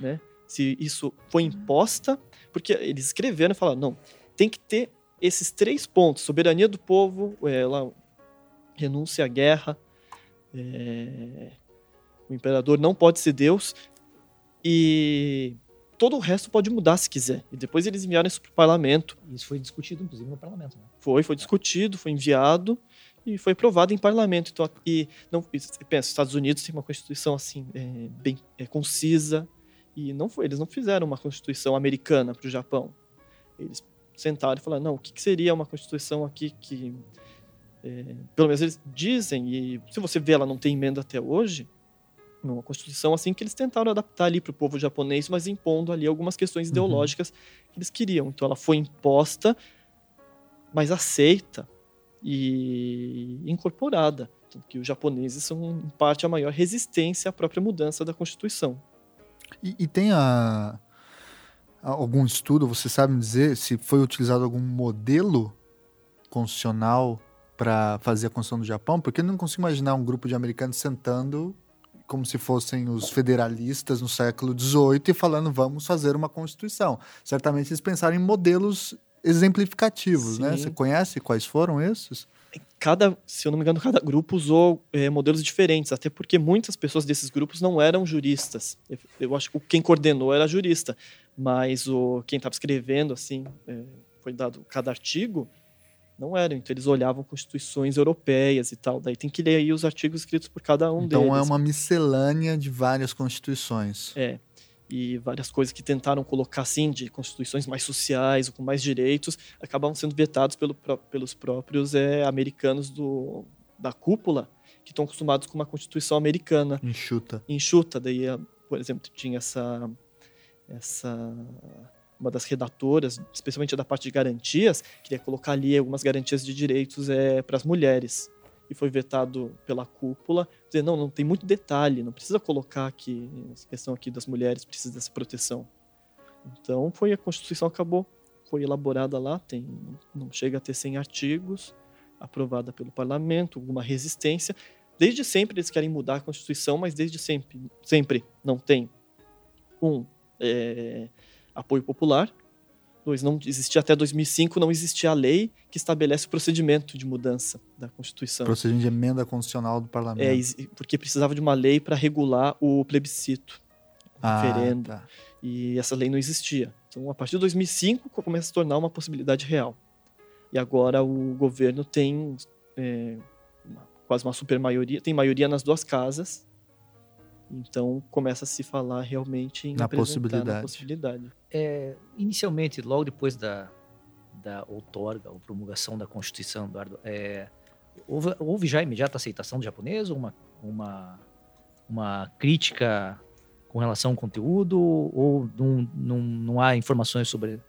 né? Se isso foi imposta, porque eles escreveram e falaram, não, tem que ter esses três pontos: soberania do povo, é, lá, renúncia à guerra, é, o imperador não pode ser Deus, e todo o resto pode mudar se quiser. E depois eles enviaram isso para o parlamento. Isso foi discutido, inclusive, no parlamento. Né? Foi, foi discutido, foi enviado e foi aprovado em parlamento. Então, e não pensa, Estados Unidos tem uma constituição assim é, bem é, concisa e não foi, eles não fizeram uma constituição americana para o Japão. Eles sentaram e falaram, não, o que, que seria uma constituição aqui que é, pelo menos eles dizem e se você vê ela não tem emenda até hoje uma constituição assim que eles tentaram adaptar ali para o povo japonês, mas impondo ali algumas questões uhum. ideológicas que eles queriam. Então ela foi imposta, mas aceita e incorporada. Que os japoneses são, em parte, a maior resistência à própria mudança da Constituição. E, e tem a, a, algum estudo, você sabe me dizer, se foi utilizado algum modelo constitucional para fazer a Constituição do Japão? Porque eu não consigo imaginar um grupo de americanos sentando como se fossem os federalistas no século XVIII e falando vamos fazer uma constituição. Certamente eles pensaram em modelos exemplificativos, né? Sim. né? Você conhece quais foram esses? Cada, se eu não me engano, cada grupo usou é, modelos diferentes, até porque muitas pessoas desses grupos não eram juristas. Eu, eu acho que quem coordenou era jurista, mas o quem estava escrevendo assim é, foi dado cada artigo não eram. Então eles olhavam constituições europeias e tal. Daí tem que ler aí os artigos escritos por cada um então, deles. Então é uma miscelânea de várias constituições. É. E várias coisas que tentaram colocar assim de constituições mais sociais ou com mais direitos acabavam sendo vetados pelo, pelos próprios é, americanos do, da cúpula que estão acostumados com uma constituição americana enxuta enxuta daí por exemplo tinha essa essa uma das redatoras, especialmente da parte de garantias, queria colocar ali algumas garantias de direitos é, para as mulheres. E foi vetado pela cúpula, dizer, não, não tem muito detalhe, não precisa colocar aqui, essa questão aqui das mulheres precisa dessa proteção. Então, foi a Constituição acabou, foi elaborada lá, tem, não chega a ter 100 artigos, aprovada pelo parlamento, alguma resistência. Desde sempre eles querem mudar a Constituição, mas desde sempre, sempre não tem um é, apoio popular. Dois, não existia até 2005, não existia a lei que estabelece o procedimento de mudança da Constituição. Procedimento de emenda constitucional do parlamento. É, porque precisava de uma lei para regular o plebiscito, o ah, referendo. Tá. E essa lei não existia. Então, a partir de 2005, começa a se tornar uma possibilidade real. E agora o governo tem é, uma, quase uma super maioria, tem maioria nas duas casas, então começa a se falar realmente em na possibilidade. Na possibilidade. É, inicialmente, logo depois da, da outorga ou promulgação da Constituição, Eduardo, é, houve, houve, já imediata aceitação do japonês ou uma, uma, uma crítica com relação ao conteúdo ou não, não, não há informações sobre,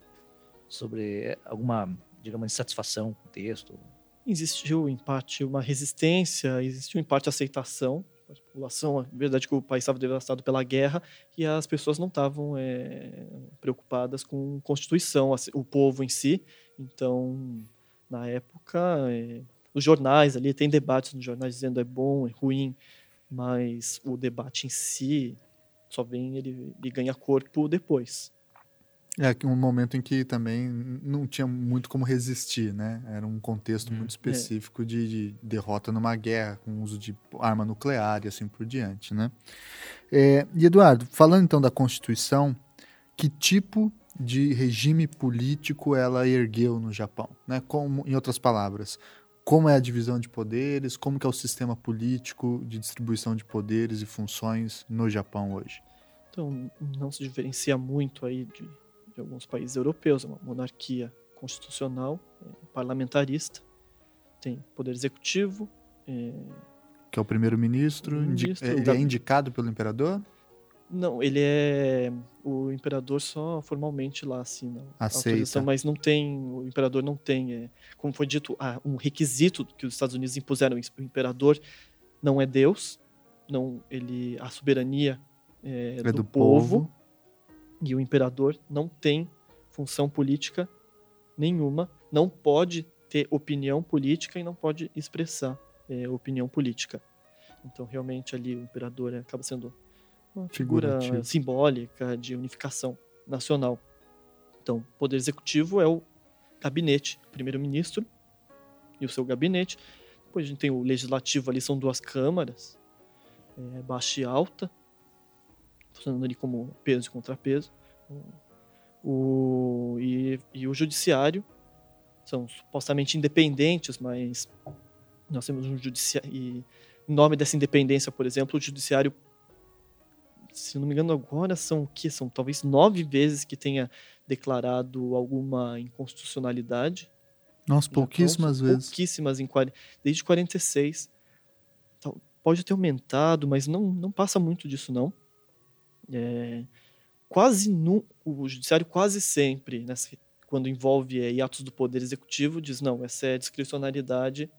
sobre alguma, digamos, insatisfação com o texto? Existiu, em parte, uma resistência, existiu, em parte, aceitação população, a verdade é que o país estava devastado pela guerra e as pessoas não estavam é, preocupadas com Constituição, o povo em si. Então, na época, é, os jornais ali, tem debates nos jornais dizendo é bom, é ruim, mas o debate em si só vem, ele, ele ganha corpo depois. É um momento em que também não tinha muito como resistir, né? Era um contexto muito hum, específico é. de, de, derrota numa guerra, com uso de arma nuclear e assim por diante, né? É, e Eduardo, falando então da Constituição, que tipo de regime político ela ergueu no Japão, né? Como, em outras palavras, como é a divisão de poderes, como que é o sistema político de distribuição de poderes e funções no Japão hoje? Então, não se diferencia muito aí de de alguns países europeus, uma monarquia constitucional, é, parlamentarista, tem poder executivo. É, que é o primeiro-ministro, indi ele da... é indicado pelo imperador? Não, ele é o imperador só formalmente lá assina Aceita. a autorização, mas não tem, o imperador não tem, é, como foi dito, ah, um requisito que os Estados Unidos impuseram, o imperador não é Deus, não ele a soberania é, é do, do, povo, povo e o imperador não tem função política nenhuma, não pode ter opinião política e não pode expressar é, opinião política. Então, realmente, ali o imperador acaba sendo uma figura simbólica de unificação nacional. Então, o poder executivo é o gabinete, primeiro-ministro e o seu gabinete. Depois a gente tem o legislativo ali, são duas câmaras, é, baixa e alta funcionando ali como peso e contrapeso. O, e, e o judiciário são supostamente independentes, mas nós temos um judiciário. E em nome dessa independência, por exemplo, o judiciário, se não me engano, agora são o que? São talvez nove vezes que tenha declarado alguma inconstitucionalidade. Nossa, pouquíssimas então, vezes. Pouquíssimas, em, desde 46. Pode ter aumentado, mas não, não passa muito disso, não. É, quase no, o judiciário quase sempre, né, quando envolve é, atos do poder executivo, diz não, essa é discricionariedade.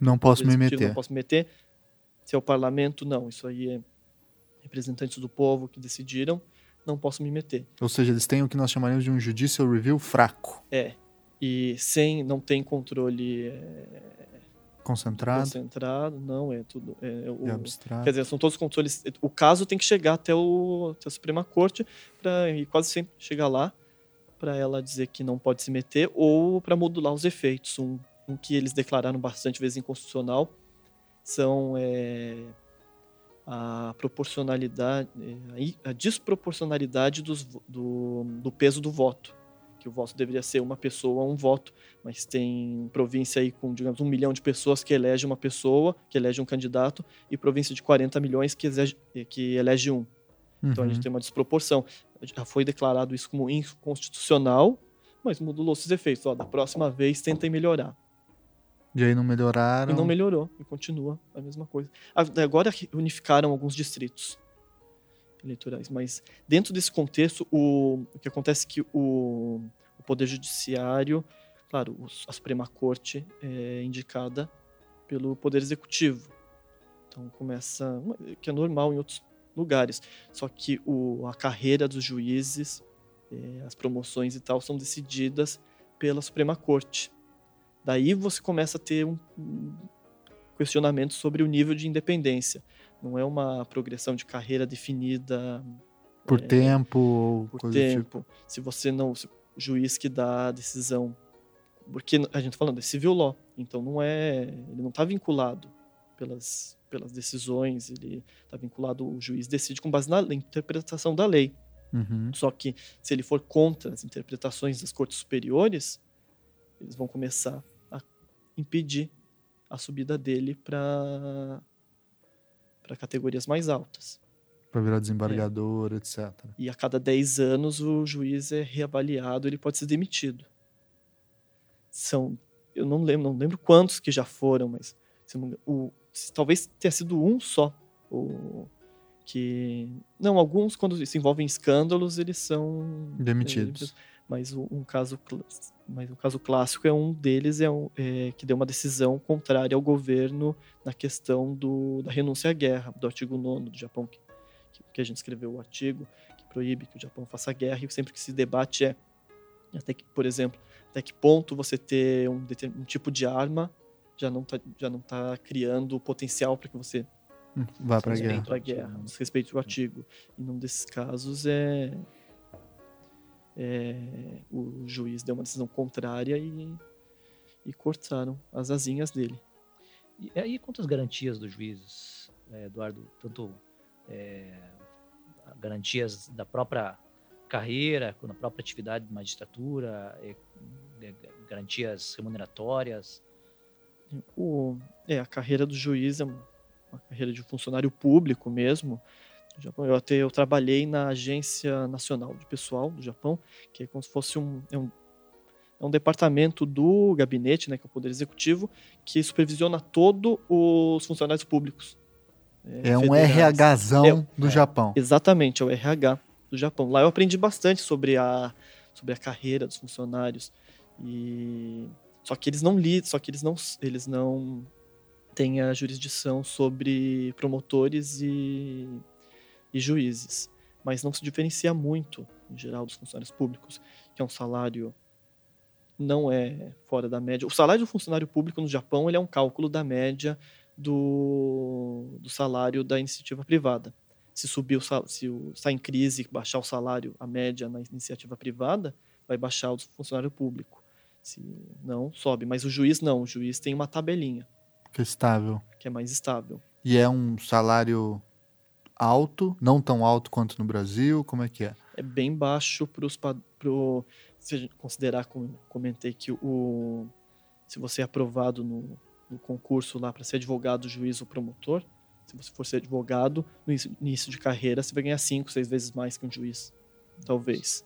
Não posso me meter. Não posso me meter. Se é o parlamento, não, isso aí é representantes do povo que decidiram, não posso me meter. Ou seja, eles têm o que nós chamaremos de um judicial review fraco. É. E sem, não tem controle é, Concentrado? Concentrado, não, é tudo. É, é o, é abstrato. Quer dizer, são todos controles. O caso tem que chegar até, o, até a Suprema Corte, pra, e quase sempre chegar lá, para ela dizer que não pode se meter, ou para modular os efeitos. Um, um, que eles declararam bastante vezes inconstitucional são é, a proporcionalidade, é, a desproporcionalidade dos, do, do peso do voto que o voto deveria ser uma pessoa, um voto, mas tem província aí com, digamos, um milhão de pessoas que elege uma pessoa, que elege um candidato, e província de 40 milhões que, exege, que elege um. Uhum. Então a gente uhum. tem uma desproporção. Já foi declarado isso como inconstitucional, mas modulou esses efeitos. Ó, da próxima vez tentem melhorar. E aí não melhoraram? E não melhorou, e continua a mesma coisa. Agora unificaram alguns distritos eleitorais. Mas dentro desse contexto, o, o que acontece é que o, o Poder Judiciário, claro, a Suprema Corte é indicada pelo Poder Executivo. Então começa, que é normal em outros lugares. Só que o, a carreira dos juízes, é, as promoções e tal, são decididas pela Suprema Corte. Daí você começa a ter um, um questionamento sobre o nível de independência. Não é uma progressão de carreira definida por é, tempo, por tempo. Tipo. Se você não, se o juiz que dá a decisão, porque a gente tá falando é civil law, então não é, ele não está vinculado pelas pelas decisões, ele está vinculado, o juiz decide com base na interpretação da lei. Uhum. Só que se ele for contra as interpretações das cortes superiores, eles vão começar a impedir a subida dele para para categorias mais altas. Para virar desembargador, é. etc. E a cada 10 anos o juiz é reavaliado, ele pode ser demitido. São, eu não lembro, não lembro quantos que já foram, mas o, talvez tenha sido um só. O, que não, alguns quando se envolvem em escândalos eles são demitidos. mas um caso mas o caso clássico é um deles é, um, é que deu uma decisão contrária ao governo na questão do, da renúncia à guerra, do artigo 9 do Japão, que, que a gente escreveu o artigo que proíbe que o Japão faça guerra, e sempre que se debate é até que, por exemplo, até que ponto você ter um, um tipo de arma já não está já não tá criando potencial para que você vá para a guerra. Guerra, respeito o artigo. E num desses casos é, é, o juiz deu uma decisão contrária e, e cortaram as asinhas dele. E aí quantas garantias dos juízes, é, Eduardo? Tanto é, garantias da própria carreira, na própria atividade de magistratura, é, é, garantias remuneratórias? O, é, a carreira do juiz é uma carreira de funcionário público mesmo. Eu até eu trabalhei na Agência Nacional de Pessoal do Japão, que é como se fosse um, é um, é um departamento do gabinete, né, que é o Poder Executivo, que supervisiona todos os funcionários públicos. É, é um RHzão é, do é, Japão. Exatamente, é o RH do Japão. Lá eu aprendi bastante sobre a, sobre a carreira dos funcionários. E só que eles não li, só que eles não eles não têm a jurisdição sobre promotores e, e juízes, mas não se diferencia muito em geral dos funcionários públicos, que é um salário não é fora da média. O salário do funcionário público no Japão ele é um cálculo da média do, do salário da iniciativa privada se subir o, se está em crise, baixar o salário, a média na iniciativa privada, vai baixar o funcionário público. Se não, sobe. Mas o juiz não, o juiz tem uma tabelinha. Que é estável. Que é mais estável. E é um salário alto, não tão alto quanto no Brasil? Como é que é? É bem baixo para os. Pro, se a gente considerar, como comentei, que o, se você é aprovado no, no concurso lá para ser advogado, juiz ou promotor, se você for ser advogado, no início de carreira, você vai ganhar cinco, seis vezes mais que um juiz. Talvez.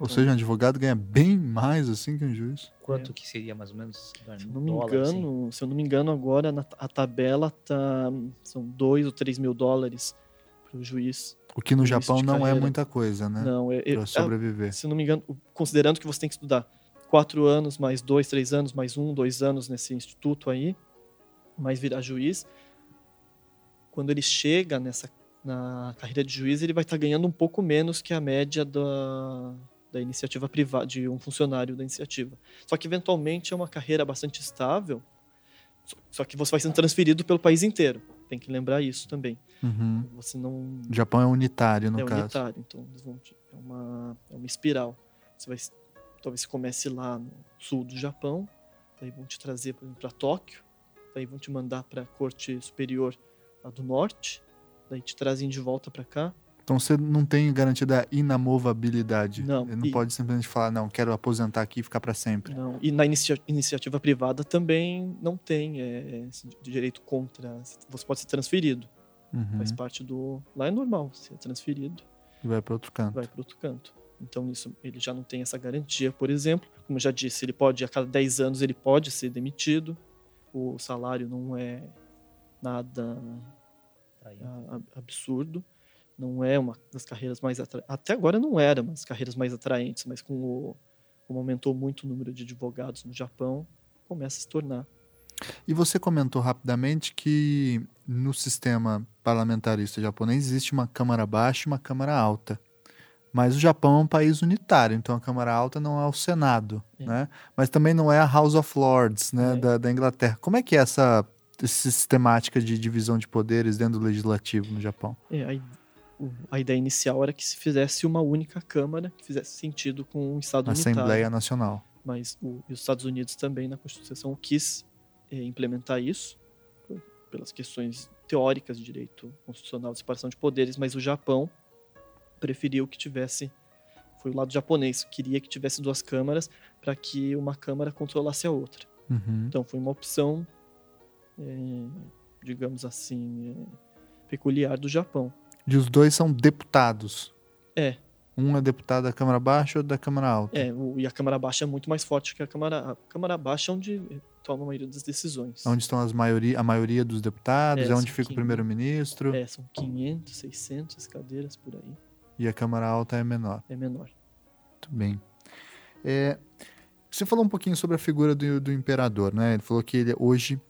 Ou seja, um advogado ganha bem mais assim que um juiz. Quanto é. que seria mais ou menos? Se não me engano, assim? se eu não me engano, agora na, a tabela tá são dois ou três mil dólares o juiz. O que no Japão não é muita coisa, né? Não, é, para sobreviver. É, se não me engano, considerando que você tem que estudar quatro anos, mais dois, três anos, mais um, dois anos nesse instituto aí, mais virar juiz, quando ele chega nessa na carreira de juiz, ele vai estar tá ganhando um pouco menos que a média da, da iniciativa privada, de um funcionário da iniciativa. Só que, eventualmente, é uma carreira bastante estável, só que você vai sendo transferido pelo país inteiro. Tem que lembrar isso também. Uhum. Você não... O Japão é unitário, no é caso. É unitário, então é uma, é uma espiral. Você vai, talvez você comece lá no sul do Japão, daí vão te trazer para Tóquio, daí vão te mandar para a corte superior lá do norte, daí te trazem de volta para cá. Então você não tem garantia da inamovabilidade. Não. Ele não e... pode simplesmente falar, não, quero aposentar aqui e ficar para sempre. Não. E na inicia iniciativa privada também não tem é, é direito contra. Você pode ser transferido. Uhum. Faz parte do. Lá é normal, ser transferido. E vai para outro canto. Vai para outro canto. Então isso ele já não tem essa garantia, por exemplo. Como eu já disse, ele pode, a cada 10 anos, ele pode ser demitido. O salário não é nada absurdo. Não é uma das carreiras mais atra... até agora não era uma das carreiras mais atraentes, mas com o como aumentou muito o número de advogados no Japão, começa a se tornar. E você comentou rapidamente que no sistema parlamentarista japonês existe uma Câmara Baixa e uma Câmara Alta. Mas o Japão é um país unitário, então a Câmara Alta não é o Senado, é. né? Mas também não é a House of Lords, né, é. da, da Inglaterra. Como é que é essa sistemática de divisão de poderes dentro do legislativo no Japão? É, a, a, ideia inicial era que se fizesse uma única Câmara que fizesse sentido com o Estado Assembleia unitário. Assembleia Nacional. Mas o, os Estados Unidos também, na Constituição, quis é, implementar isso, pelas questões teóricas de direito constitucional de separação de poderes, mas o Japão preferiu que tivesse foi o lado japonês, queria que tivesse duas câmaras para que uma câmara controlasse a outra. Uhum. Então foi uma opção é, digamos assim, é, peculiar do Japão. E os dois são deputados? É. Um é deputado da Câmara Baixa ou da Câmara Alta? É, o, e a Câmara Baixa é muito mais forte que a Câmara... A Câmara Baixa é onde toma a maioria das decisões. Onde estão as maioria, a maioria dos deputados? É, é onde fica 500, o primeiro-ministro? É, são 500, 600 cadeiras por aí. E a Câmara Alta é menor? É menor. Muito bem. É, Você falou um pouquinho sobre a figura do, do imperador, né? Ele falou que ele hoje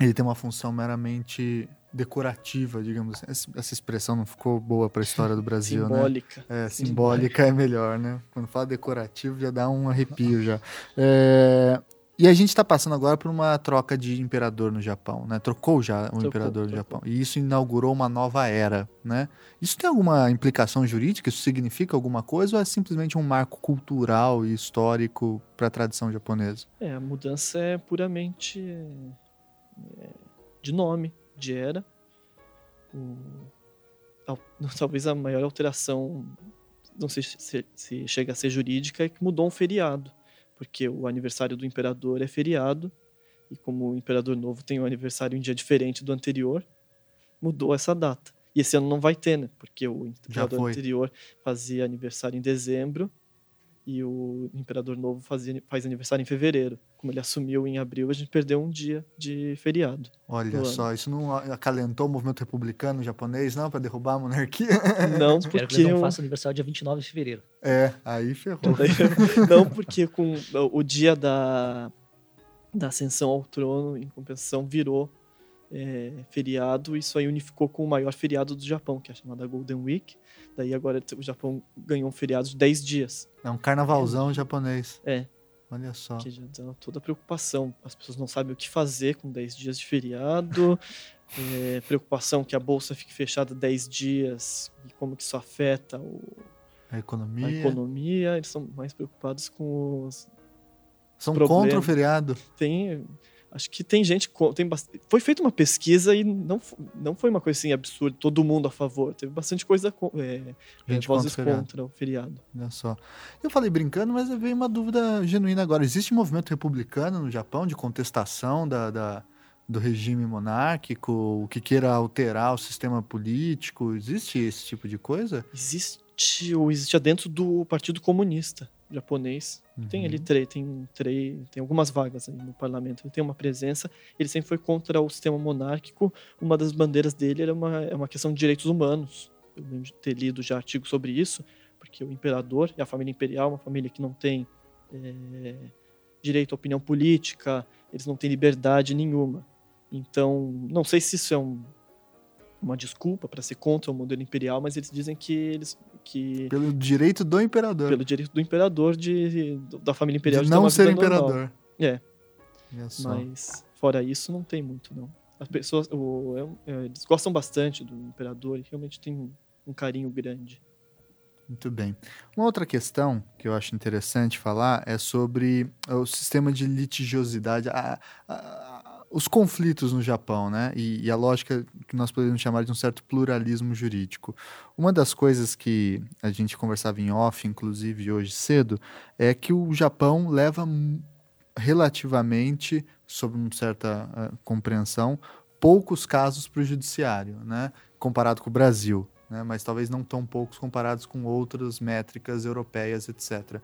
ele tem uma função meramente decorativa, digamos assim. Essa expressão não ficou boa para a história do Brasil, simbólica. né? É, simbólica é melhor, né? Quando fala decorativo já dá um arrepio já. É, e a gente está passando agora por uma troca de imperador no Japão, né? Trocou já o trocou, imperador no. Japão. E isso inaugurou uma nova era, né? Isso tem alguma implicação jurídica? Isso significa alguma coisa ou é simplesmente um marco cultural e histórico para a tradição japonesa? É, a mudança é puramente é, de nome, de era. O, <laughs> talvez a maior alteração, não sei se, se chega a ser jurídica, é que mudou um feriado porque o aniversário do imperador é feriado, e como o imperador novo tem um aniversário em dia diferente do anterior, mudou essa data. E esse ano não vai ter, né? Porque o imperador anterior fazia aniversário em dezembro e o imperador novo fazia, faz aniversário em fevereiro. Como ele assumiu em abril, a gente perdeu um dia de feriado. Olha só, ano. isso não acalentou o movimento republicano japonês, não, para derrubar a monarquia? <laughs> Não, porque. Quero que ele não faça aniversário dia 29 de fevereiro. É, aí ferrou. <laughs> <laughs> não, porque com o dia da, da ascensão ao trono, em compensação, virou é, feriado, isso aí unificou com o maior feriado do Japão, que é a chamada Golden Week. Daí agora o Japão ganhou um feriado de 10 dias. É um carnavalzão é. japonês. É. Olha só. Que toda a preocupação. As pessoas não sabem o que fazer com 10 dias de feriado. <laughs> é, preocupação que a bolsa fique fechada 10 dias e como que isso afeta o, a economia. A economia. Eles são mais preocupados com os. São contra o feriado? Tem Acho que tem gente. Tem bast... Foi feita uma pesquisa e não, não foi uma coisa assim absurda, todo mundo a favor. Teve bastante coisa. É, gente vozes contra, contra o feriado. Olha só. Eu falei brincando, mas veio uma dúvida genuína agora. Existe um movimento republicano no Japão de contestação da, da do regime monárquico, o que queira alterar o sistema político? Existe esse tipo de coisa? Existe, ou existe dentro do Partido Comunista japonês. Uhum. Tem ali três, tem, três, tem algumas vagas no parlamento, ele tem uma presença. Ele sempre foi contra o sistema monárquico. Uma das bandeiras dele era uma, é uma questão de direitos humanos. Eu lembro de ter lido já artigos sobre isso, porque o imperador e a família imperial, uma família que não tem é, direito à opinião política, eles não têm liberdade nenhuma. Então, não sei se isso é um, uma desculpa para ser contra o modelo imperial, mas eles dizem que eles que pelo direito do imperador, pelo direito do imperador de da família imperial de, de não ser imperador. Normal. É. Mas fora isso não tem muito não. As pessoas, o, é, é, eles gostam bastante do imperador e realmente tem um, um carinho grande. Muito bem. Uma outra questão que eu acho interessante falar é sobre o sistema de litigiosidade. A, a, os conflitos no Japão, né? E, e, a lógica que nós podemos chamar de um certo pluralismo jurídico. Uma das coisas que a gente conversava em off, inclusive hoje cedo, é que o Japão leva relativamente, sob uma certa uh, compreensão, poucos casos para o judiciário, né? Comparado com o Brasil, né? Mas talvez não tão poucos comparados com outras métricas europeias, etc.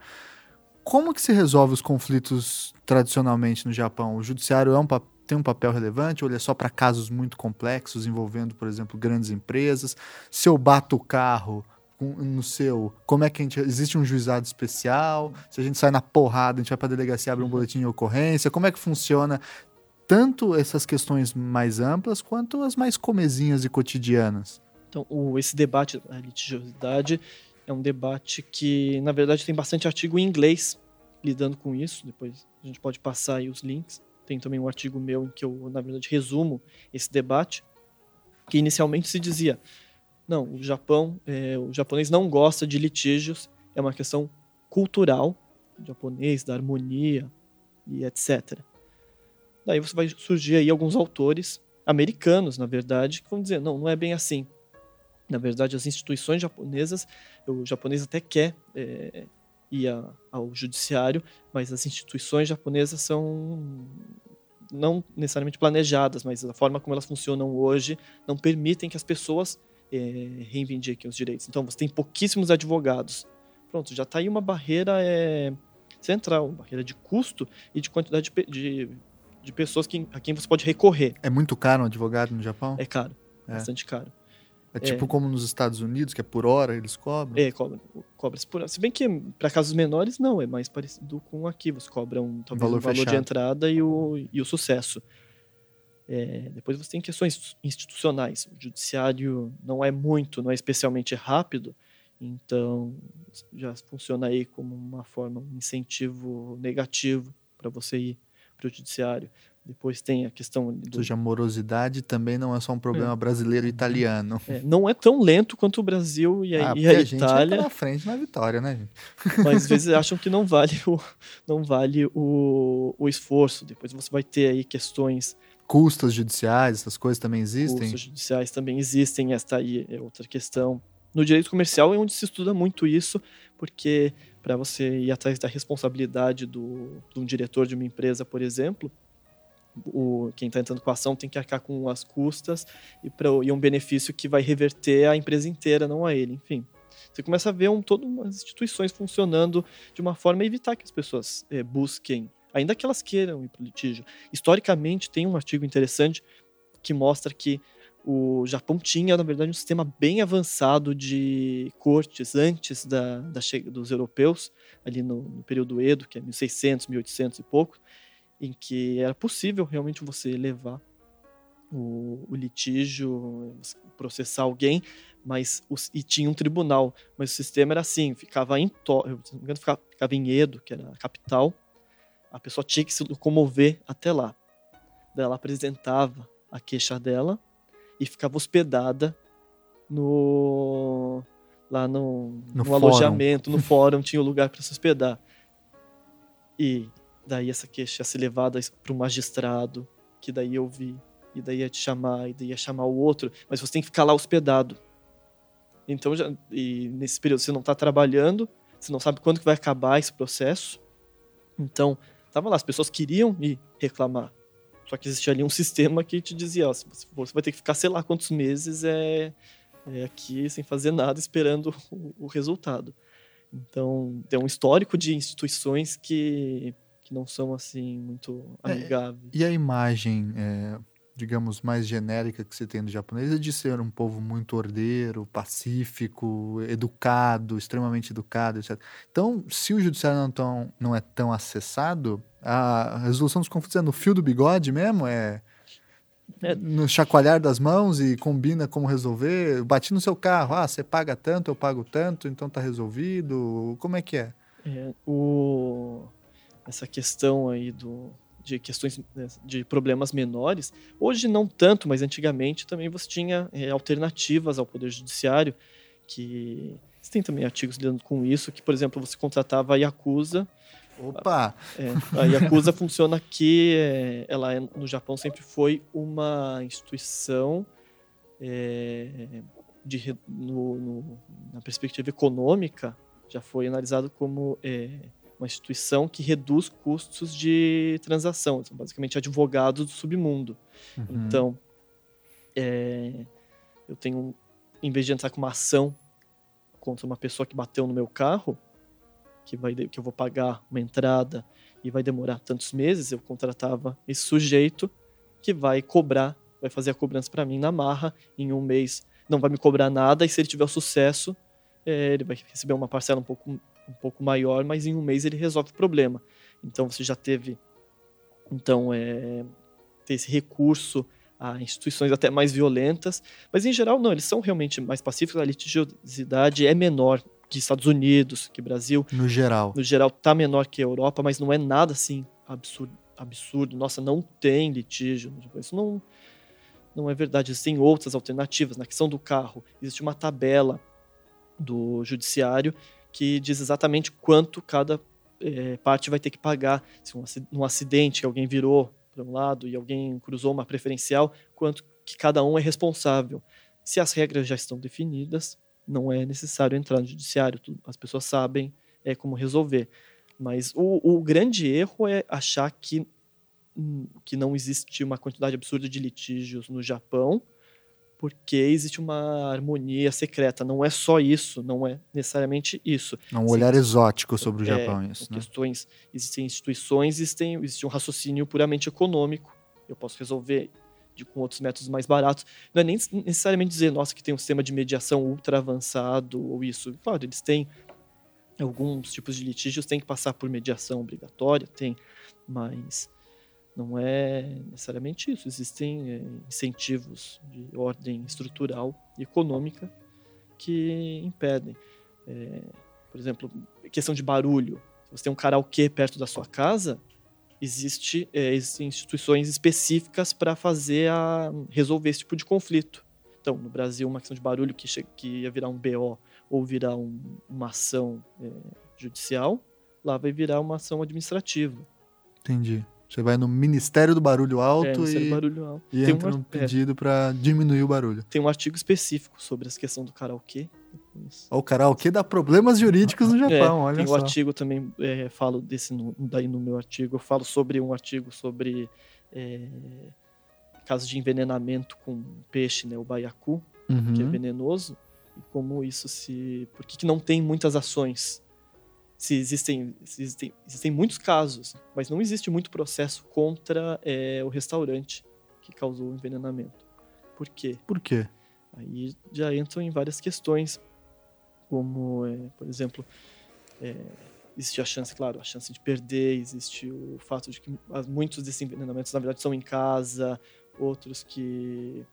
Como que se resolve os conflitos tradicionalmente no Japão? O judiciário é um papel tem um papel relevante ou ele é só para casos muito complexos envolvendo, por exemplo, grandes empresas? Se eu bato o carro no seu, como é que a gente. Existe um juizado especial? Se a gente sai na porrada, a gente vai para a delegacia abre um boletim de ocorrência? Como é que funciona tanto essas questões mais amplas quanto as mais comezinhas e cotidianas? Então, o, esse debate da litigiosidade é um debate que, na verdade, tem bastante artigo em inglês lidando com isso. Depois a gente pode passar aí os links. Tem também um artigo meu em que eu, na verdade, resumo esse debate, que inicialmente se dizia, não, o Japão, é, o japonês não gosta de litígios, é uma questão cultural, japonês, da harmonia e etc. Daí você vai surgir aí alguns autores americanos, na verdade, que vão dizer, não, não é bem assim. Na verdade, as instituições japonesas, o japonês até quer é, ir ao judiciário, mas as instituições japonesas são não necessariamente planejadas, mas a forma como elas funcionam hoje não permitem que as pessoas é, reivindiquem os direitos. Então, você tem pouquíssimos advogados. Pronto, já está aí uma barreira é, central, uma barreira de custo e de quantidade de, de, de, pessoas que, a quem você pode recorrer. É muito caro um advogado no Japão? É caro, é. bastante caro. É tipo como nos Estados Unidos, que é por hora eles cobram? É, cobra, cobra por hora. Se bem que para casos menores, não, é mais parecido com aqui. Você cobra um, talvez, valor, um valor de entrada e o, e o sucesso. É, depois você tem questões institucionais. O judiciário não é muito, não é especialmente rápido, então já funciona aí como uma forma, um incentivo negativo para você ir para o judiciário. Depois tem a questão do... Ou seja, a morosidade também não é só um problema é. brasileiro e italiano. É, não é tão lento quanto o Brasil e a, ah, e a, a gente Itália. Tá na frente na vitória, né, gente? Mas às vezes acham que não vale o, não vale o, o esforço. Depois você vai ter aí questões custas judiciais, essas coisas também existem? Custos judiciais também existem, esta aí é outra questão. No direito comercial é onde se estuda muito isso, porque para você ir atrás da responsabilidade do, de um diretor de uma empresa, por exemplo, o, quem está entrando com a ação tem que arcar com as custas e, e um benefício que vai reverter a empresa inteira, não a ele. Enfim, você começa a ver um, todas as instituições funcionando de uma forma a evitar que as pessoas é, busquem ainda que elas queiram ir para o litígio. Historicamente, tem um artigo interessante que mostra que o Japão tinha, na verdade, um sistema bem avançado de cortes antes da, da dos europeus, ali no, no, período Edo, que é 1600, 1800 e pouco, em que era possível realmente você levar o, o litígio, processar alguém, mas os, e tinha um tribunal, mas o sistema era assim, ficava em, to, se não me engano, ficava, ficava em Edo, que era a capital, a pessoa tinha que se locomover até lá. Daí ela apresentava a queixa dela e ficava hospedada no lá no, no, no alojamento, no fórum, tinha o um lugar para se hospedar. E daí essa queixa ia ser levada para o magistrado, que daí eu vi, e daí ia te chamar, e daí ia chamar o outro, mas você tem que ficar lá hospedado. Então, já, e nesse período você não está trabalhando, você não sabe quando que vai acabar esse processo. Então, Tava lá, as pessoas queriam ir reclamar. Só que existia ali um sistema que te dizia, ó, você vai ter que ficar sei lá quantos meses é, é aqui sem fazer nada, esperando o, o, resultado. Então, tem um histórico de instituições que, que não são assim muito é, amigáveis. É, e a imagem é, digamos, mais genérica que você tem do japonês é de ser um povo muito ordeiro, pacífico, educado, extremamente educado, etc. Então, se o judiciário não, tão, não é tão acessado, a resolução dos conflitos é no fio do bigode mesmo? É, é, no chacoalhar das mãos e combina como resolver? Bati no seu carro, ah, você paga tanto, eu pago tanto, então tá resolvido. Como é que é? é o... Essa questão aí do de questões né, de problemas menores. Hoje não tanto, mas antigamente também você tinha é, alternativas ao poder judiciário que você tem também artigos lidando com isso, que por exemplo você contratava a Yakuza. Opa! É, a Yakuza <laughs> funciona aqui, é, ela é, no Japão sempre foi uma instituição é, de, no, no, na perspectiva econômica, já foi analisado como é, uma instituição que reduz custos de transação, são basicamente advogados do submundo. Uhum. Então, é, eu tenho, em vez de entrar com uma ação contra uma pessoa que bateu no meu carro, que, vai, que eu vou pagar uma entrada e vai demorar tantos meses, eu contratava esse sujeito que vai cobrar, vai fazer a cobrança para mim na marra, em um mês não vai me cobrar nada, e se ele tiver sucesso, é, ele vai receber uma parcela um pouco um pouco maior, mas em um mês ele resolve o problema. Então você já teve então é, ter esse recurso a instituições até mais violentas, mas em geral não, eles são realmente mais pacíficos, a litigiosidade é menor que Estados Unidos, que Brasil. No geral. No geral tá menor que a Europa, mas não é nada assim absurdo, absurdo. Nossa, não tem litígio. Isso não não é verdade. Existem outras alternativas. Na questão do carro, existe uma tabela do judiciário que diz exatamente quanto cada é, parte vai ter que pagar. Se um, acidente que alguém virou para um lado e alguém cruzou uma preferencial, quanto que cada um é responsável. Se as regras já estão definidas, não é necessário entrar no judiciário, as pessoas sabem é, como resolver. Mas o, o grande erro é achar que, hum, que não existe uma quantidade absurda de litígios no Japão, porque existe uma harmonia secreta. Não é só isso, não é necessariamente isso. É um olhar exótico sobre o é, Japão, isso. Né? Questões, existem instituições, existem, existe um raciocínio puramente econômico. Eu posso resolver de, com outros métodos mais baratos. Não é nem necessariamente dizer, nossa, que tem um sistema de mediação ultra avançado ou isso. Claro, eles têm alguns tipos de litígios têm que passar por mediação obrigatória, tem, mas não é necessariamente isso. Existem é, incentivos de ordem estrutural e econômica que impedem. É, por exemplo, questão de barulho. Se você tem um karaokê perto da sua casa, existe, é, existem instituições específicas para fazer a resolver esse tipo de conflito. Então, no Brasil, uma questão de barulho que, que ia virar um BO ou virar um, uma ação é, judicial, lá vai virar uma ação administrativa. Entendi. Você vai no Ministério do Barulho Alto é, e, barulho alto. e Tem entra um, um pedido para diminuir o barulho. Tem um artigo específico sobre essa questão do karaokê. O karaokê dá problemas jurídicos no <laughs> Japão, é, olha tem só. o artigo também, é, falo desse no, daí no meu artigo, eu falo sobre um artigo sobre é, casos de envenenamento com peixe, né, o baiacu, Uhum. que é venenoso, e como isso se... Por que não tem muitas ações? Se existem, se existem, existem muitos casos, mas não existe muito processo contra é, o restaurante que causou o envenenamento. Por quê? Por quê? Aí já entram em várias questões, como, é, por exemplo, é, existe a chance, claro, a chance de perder, existe o fato de que muitos desses envenenamentos, na verdade, são em casa, outros que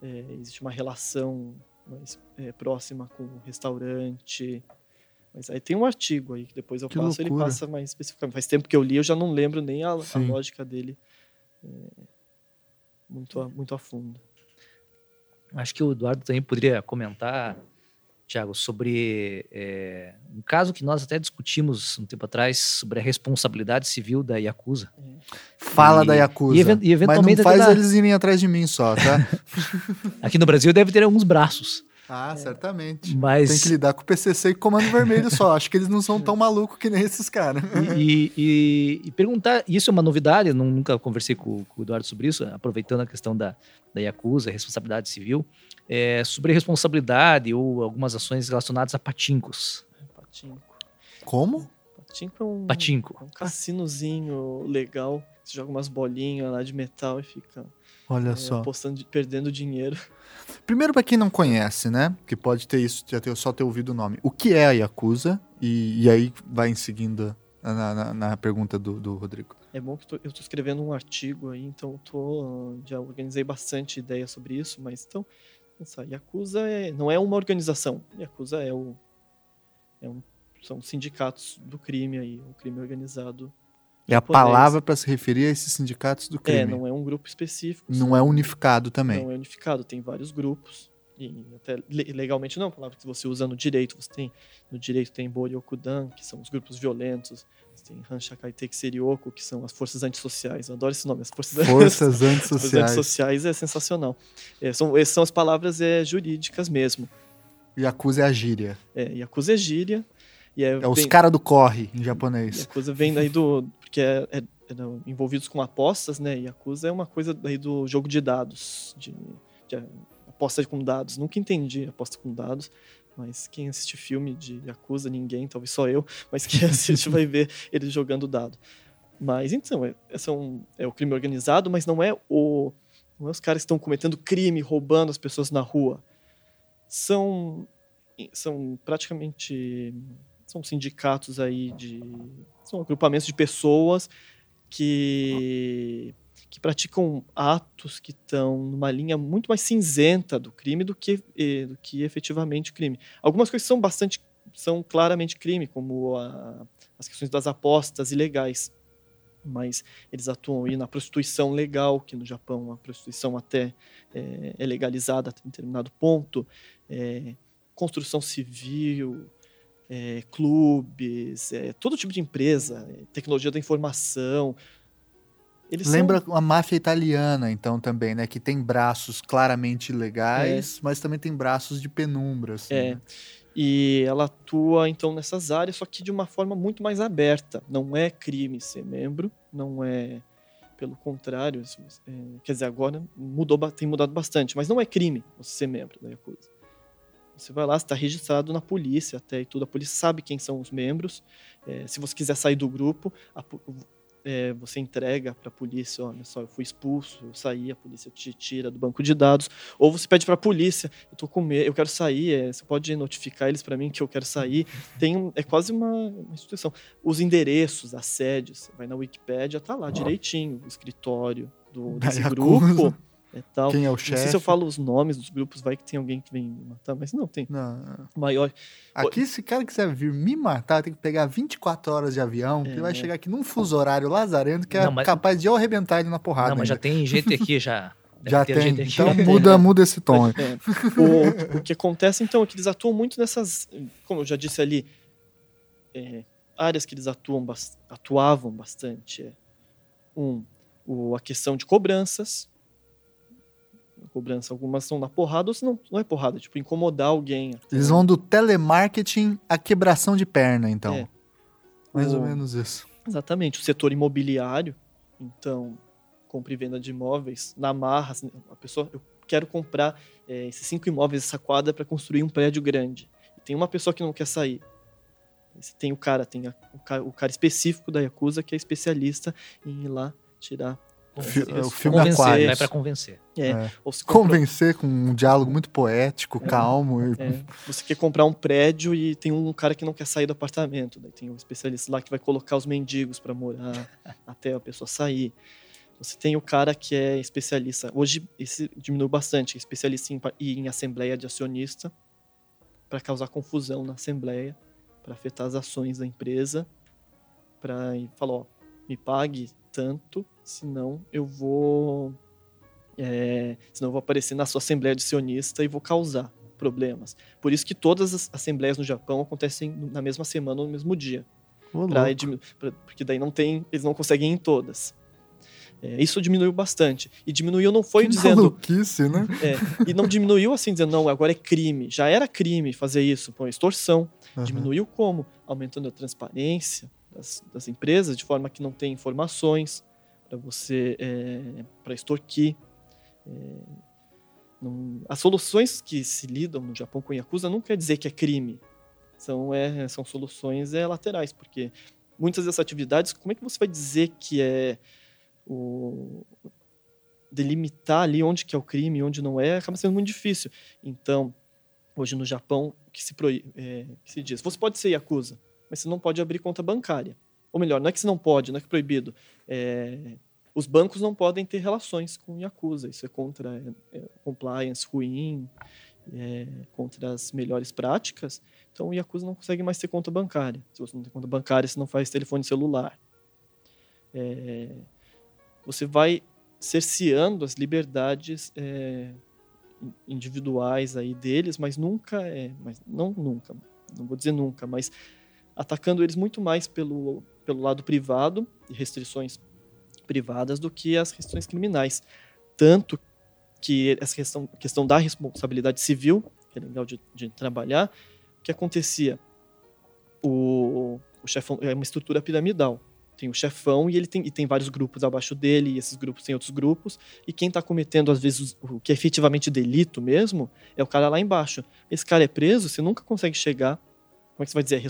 é, existe uma relação mais é, próxima com o restaurante. Mas aí tem um artigo aí que depois eu Que passo, ele loucura. passa mais especificamente. Faz tempo que eu li, eu já não lembro nem a, a lógica dele é, muito, a, muito a fundo. Acho que o Eduardo também poderia comentar, Tiago, sobre é, um caso que nós até discutimos um tempo atrás sobre a responsabilidade civil da Yakuza. Fala E- da Yakuza. e even- e eventualmente Mas não faz dá- eles irem atrás de mim só, tá? <laughs> Aqui no Brasil deve ter alguns braços, ah, certamente. mas Tem que lidar com o PCC e Comando Vermelho só. Acho que eles não são <laughs> tão malucos que nem esses caras. e, e- e perguntar, e isso é uma novidade, eu nunca conversei com, com o Eduardo sobre isso, aproveitando a questão da, da Yakuza, responsabilidade civil, é, sobre responsabilidade ou algumas ações relacionadas a patincos. Patinco. Como? Patinco é um, Patinco. é um cassinozinho legal. Você joga umas bolinhas lá de metal e fica Olha é, só. apostando, perdendo dinheiro. Primeiro, pra quem não conhece, né? Que pode ter isso, já ter, só ter ouvido o nome. O que é a Yakuza? E, e aí vai em seguida na, na- na pergunta do, do Rodrigo. É bom que tô- eu estou escrevendo um artigo aí, então tô, já organizei bastante ideia sobre isso, mas então, essa Yakuza é, não é uma organização. Yakuza é o, é um, são sindicatos do crime aí, o crime organizado. É a palavra pra se referir a esses sindicatos do crime. É, não é um grupo específico. Não são- é unificado também. Não é unificado, tem vários grupos. E até le- legalmente não, é uma palavra que você usa no direito. Você tem no direito tem Boryokudan, que são os grupos violentos. Tem Hanshakai Seiryoku, que são as forças antissociais. Eu adoro esse nome, as forças, <laughs> Forças Forças antissociais. antissociais é sensacional. É, são, essas são as palavras é, jurídicas mesmo. Yakuza é a gíria. É, Yakuza é gíria. E é, É os caras do corre em japonês. Yakuza vem daí do. Porque é, é- eram envolvidos com apostas, né? Yakuza é uma coisa daí do jogo de dados. De, de aposta com dados. Nunca entendi aposta com dados. Mas quem assiste filme de Yakuza, ninguém, talvez só eu, mas quem <laughs> assiste vai ver eles jogando dado. Mas então, é, é, são, é o crime organizado, mas não é o. Não é os caras que estão cometendo crime, roubando as pessoas na rua. São. São praticamente são sindicatos aí de são agrupamentos de pessoas que que praticam atos que estão numa linha muito mais cinzenta do crime do que do que efetivamente crime. Algumas coisas são bastante são claramente crime, como a- as questões das apostas ilegais, mas eles atuam aí na prostituição legal, que no Japão a prostituição até eh, é, legalizada até determinado ponto, eh, construção civil, é, clubes, é, todo tipo de empresa, é, tecnologia da informação. Eles Lembra são, a máfia italiana, então, também, né? Que tem braços claramente legais, mas também tem braços de penumbra, assim. É. né? e ela atua então nessas áreas, só que de uma forma muito mais aberta. Não é crime ser membro, não é, pelo contrário, é, quer dizer, agora mudou, tem mudado bastante, mas não é crime você ser membro da Yakuza. Você vai lá, está registrado na polícia até e tudo, a polícia sabe quem são os membros. É, se você quiser sair do grupo, a é, você entrega para a polícia, olha só, eu fui expulso, eu saí, a polícia te tira do banco de dados, ou você pede para a polícia, eu tô com medo, eu quero sair, é, você pode notificar eles para mim que eu quero sair. Tem é quase uma, uma, instituição. Os endereços, as sedes, vai na Wikipédia, tá lá direitinho, o escritório do, <laughs> desse grupo. É tal. Quem é o chefe? Não sei se eu falo os nomes dos grupos, vai que tem alguém que vem me matar, mas não, tem. Não. Maior. Aqui, se o cara quiser vir me matar, tem que pegar 24 horas de avião, é, ele vai chegar aqui num fuso horário lazarento que é não, mas... capaz de eu arrebentar ele na porrada. Não, mas ainda. já tem gente aqui <laughs> já. já tem. Então muda, muda esse tom. É. O, o, que acontece, então, é que eles atuam muito nessas, como eu já disse ali, é, áreas que eles atuam, atuavam bastante. É, um, o, a questão de cobranças, cobrança. Algumas são na porrada, ou se não, não é porrada, tipo, incomodar alguém. Eles vão do telemarketing à quebração de perna, então. É. Mais o... ou menos isso. Exatamente. O setor imobiliário, então, compra e venda de imóveis, na marra, assim, a pessoa, eu quero comprar é, esses cinco imóveis, essa quadra, para construir um prédio grande. E tem uma pessoa que não quer sair. Tem o cara, tem a, o, cara, o cara específico da Yakuza que é especialista em ir lá tirar é o filme convencer, Aquário. É para convencer. É. é. Convencer com um diálogo muito poético, é. calmo. É. Você quer comprar um prédio e tem um cara que não quer sair do apartamento. Daí tem um especialista lá que vai colocar os mendigos para morar <laughs> até a pessoa sair. Você tem o cara que é especialista. Hoje esse diminuiu bastante, especialista em, em assembleia de acionista para causar confusão na assembleia, para afetar as ações da empresa, para falar, ó, me pague tanto senão eu vou. É, senão eu vou aparecer na sua assembleia de sionista e vou causar problemas. Por isso que todas as assembleias no Japão acontecem na mesma semana ou no mesmo dia. Pra, pra, porque daí não tem, eles não conseguem ir em todas. É, isso diminuiu bastante. E diminuiu não foi que dizendo. Maluquice, né? É, e não diminuiu assim dizendo, não, agora é crime. Já era crime fazer isso, pô, extorsão. Uhum. Diminuiu como? Aumentando a transparência das, das empresas, de forma que não tem informações, para você é, para extorquir. É, não, as soluções que se lidam no Japão com Yakuza não quer dizer que é crime. São, é, são soluções é, laterais, porque muitas dessas atividades, como é que você vai dizer que é o delimitar ali onde que é o crime, onde não é, acaba sendo muito difícil. Então, hoje no Japão, que se, é, que se diz, você pode ser Yakuza, mas você não pode abrir conta bancária ou melhor, não é que se não pode, não é que é proibido. É, os bancos não podem ter relações com Yakuza. Isso é contra é, compliance ruim, é, contra as melhores práticas. Então, o Yakuza não consegue mais ter conta bancária. Se você não tem conta bancária, você não faz telefone celular. É, você vai cerceando as liberdades é, individuais aí deles, mas nunca é, mas não nunca, não vou dizer nunca, mas atacando eles muito mais pelo pelo lado privado restrições privadas do que as restrições criminais. Tanto que essa questão, questão da responsabilidade civil, que é legal de, de trabalhar, o que acontecia? O, o chefão é uma estrutura piramidal. Tem o chefão e ele tem, e tem vários grupos abaixo dele, e esses grupos têm outros grupos, e quem está cometendo, às vezes, o que é efetivamente delito mesmo, é o cara lá embaixo. Esse cara é preso, você nunca consegue chegar como é que você vai dizer?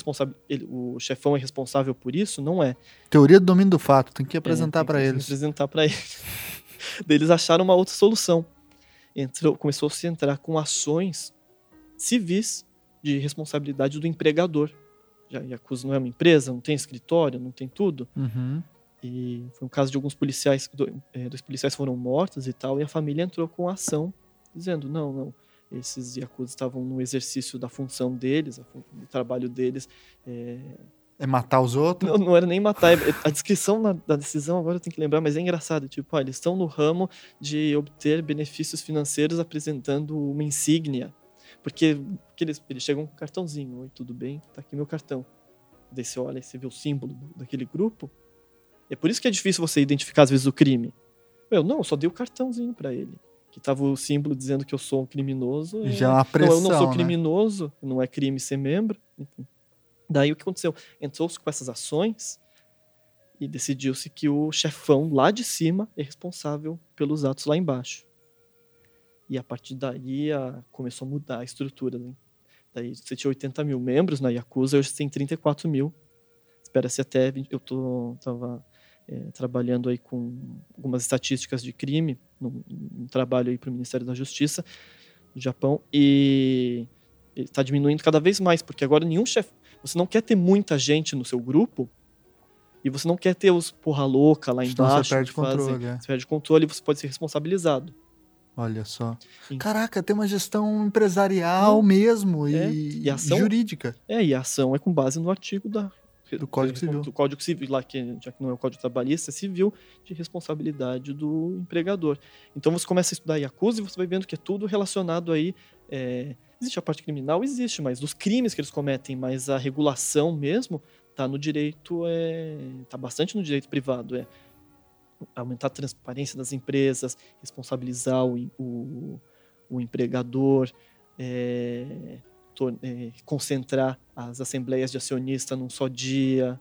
Ele, o chefão é responsável por isso? Não é. Teoria do domínio do fato, tem que apresentar é, para eles. Apresentar para eles. <laughs> eles acharam uma outra solução. Entrou, começou a se entrar com ações civis de responsabilidade do empregador. Já Yakuza não é uma empresa, não tem escritório, não tem tudo. Uhum. E foi um caso de alguns policiais, é, dois policiais foram mortos e tal, e a família entrou com ação, dizendo: não, não, esses Yakuza estavam no exercício da função deles, do trabalho deles. É... é matar os outros? Não, não era nem matar. É, a descrição na, da decisão, agora eu tenho que lembrar, mas é engraçado. Tipo, ó, eles estão no ramo de obter benefícios financeiros apresentando uma insígnia. Porque, porque eles, eles chegam com um cartãozinho. Oi, tudo bem? Tá aqui meu cartão. Daí você olha e você vê o símbolo daquele grupo. É por isso que é difícil você identificar, às vezes, o crime. Eu, não, eu só dei o cartãozinho para ele que tava o símbolo dizendo que eu sou um criminoso. Já é uma pressão, não, eu não sou né? criminoso, não é crime ser membro. Enfim. Daí o que aconteceu? Entrou-se com essas ações e decidiu-se que o chefão lá de cima é responsável pelos atos lá embaixo. E a partir daí a, começou a mudar a estrutura. Né? Daí você tinha 80 mil membros na Yakuza, hoje tem 34 mil. Espera-se até. Eu tô, tava é, trabalhando aí com algumas estatísticas de crime, num, num trabalho aí para o Ministério da Justiça do Japão, e está diminuindo cada vez mais, porque agora nenhum chefe. Você não quer ter muita gente no seu grupo e você não quer ter os porra louca lá Senão embaixo. você perde fazem- controle. é. Você perde controle e você pode ser responsabilizado. Olha só. Sim. Caraca, tem uma gestão empresarial mesmo É, e, e ação- jurídica. É, e a ação é com base no artigo da, Do Código Civil. Do Código Civil, lá que já que não é o Código Trabalhista, é civil, de responsabilidade do empregador. Então você começa a estudar Yakuza e você vai vendo que é tudo relacionado aí. é, existe a parte criminal? Existe, mas dos crimes que eles cometem, mas a regulação mesmo tá no direito, é, tá bastante no direito privado. É aumentar a transparência das empresas, responsabilizar o, o, o empregador, é, é, concentrar as assembleias de acionista num só dia.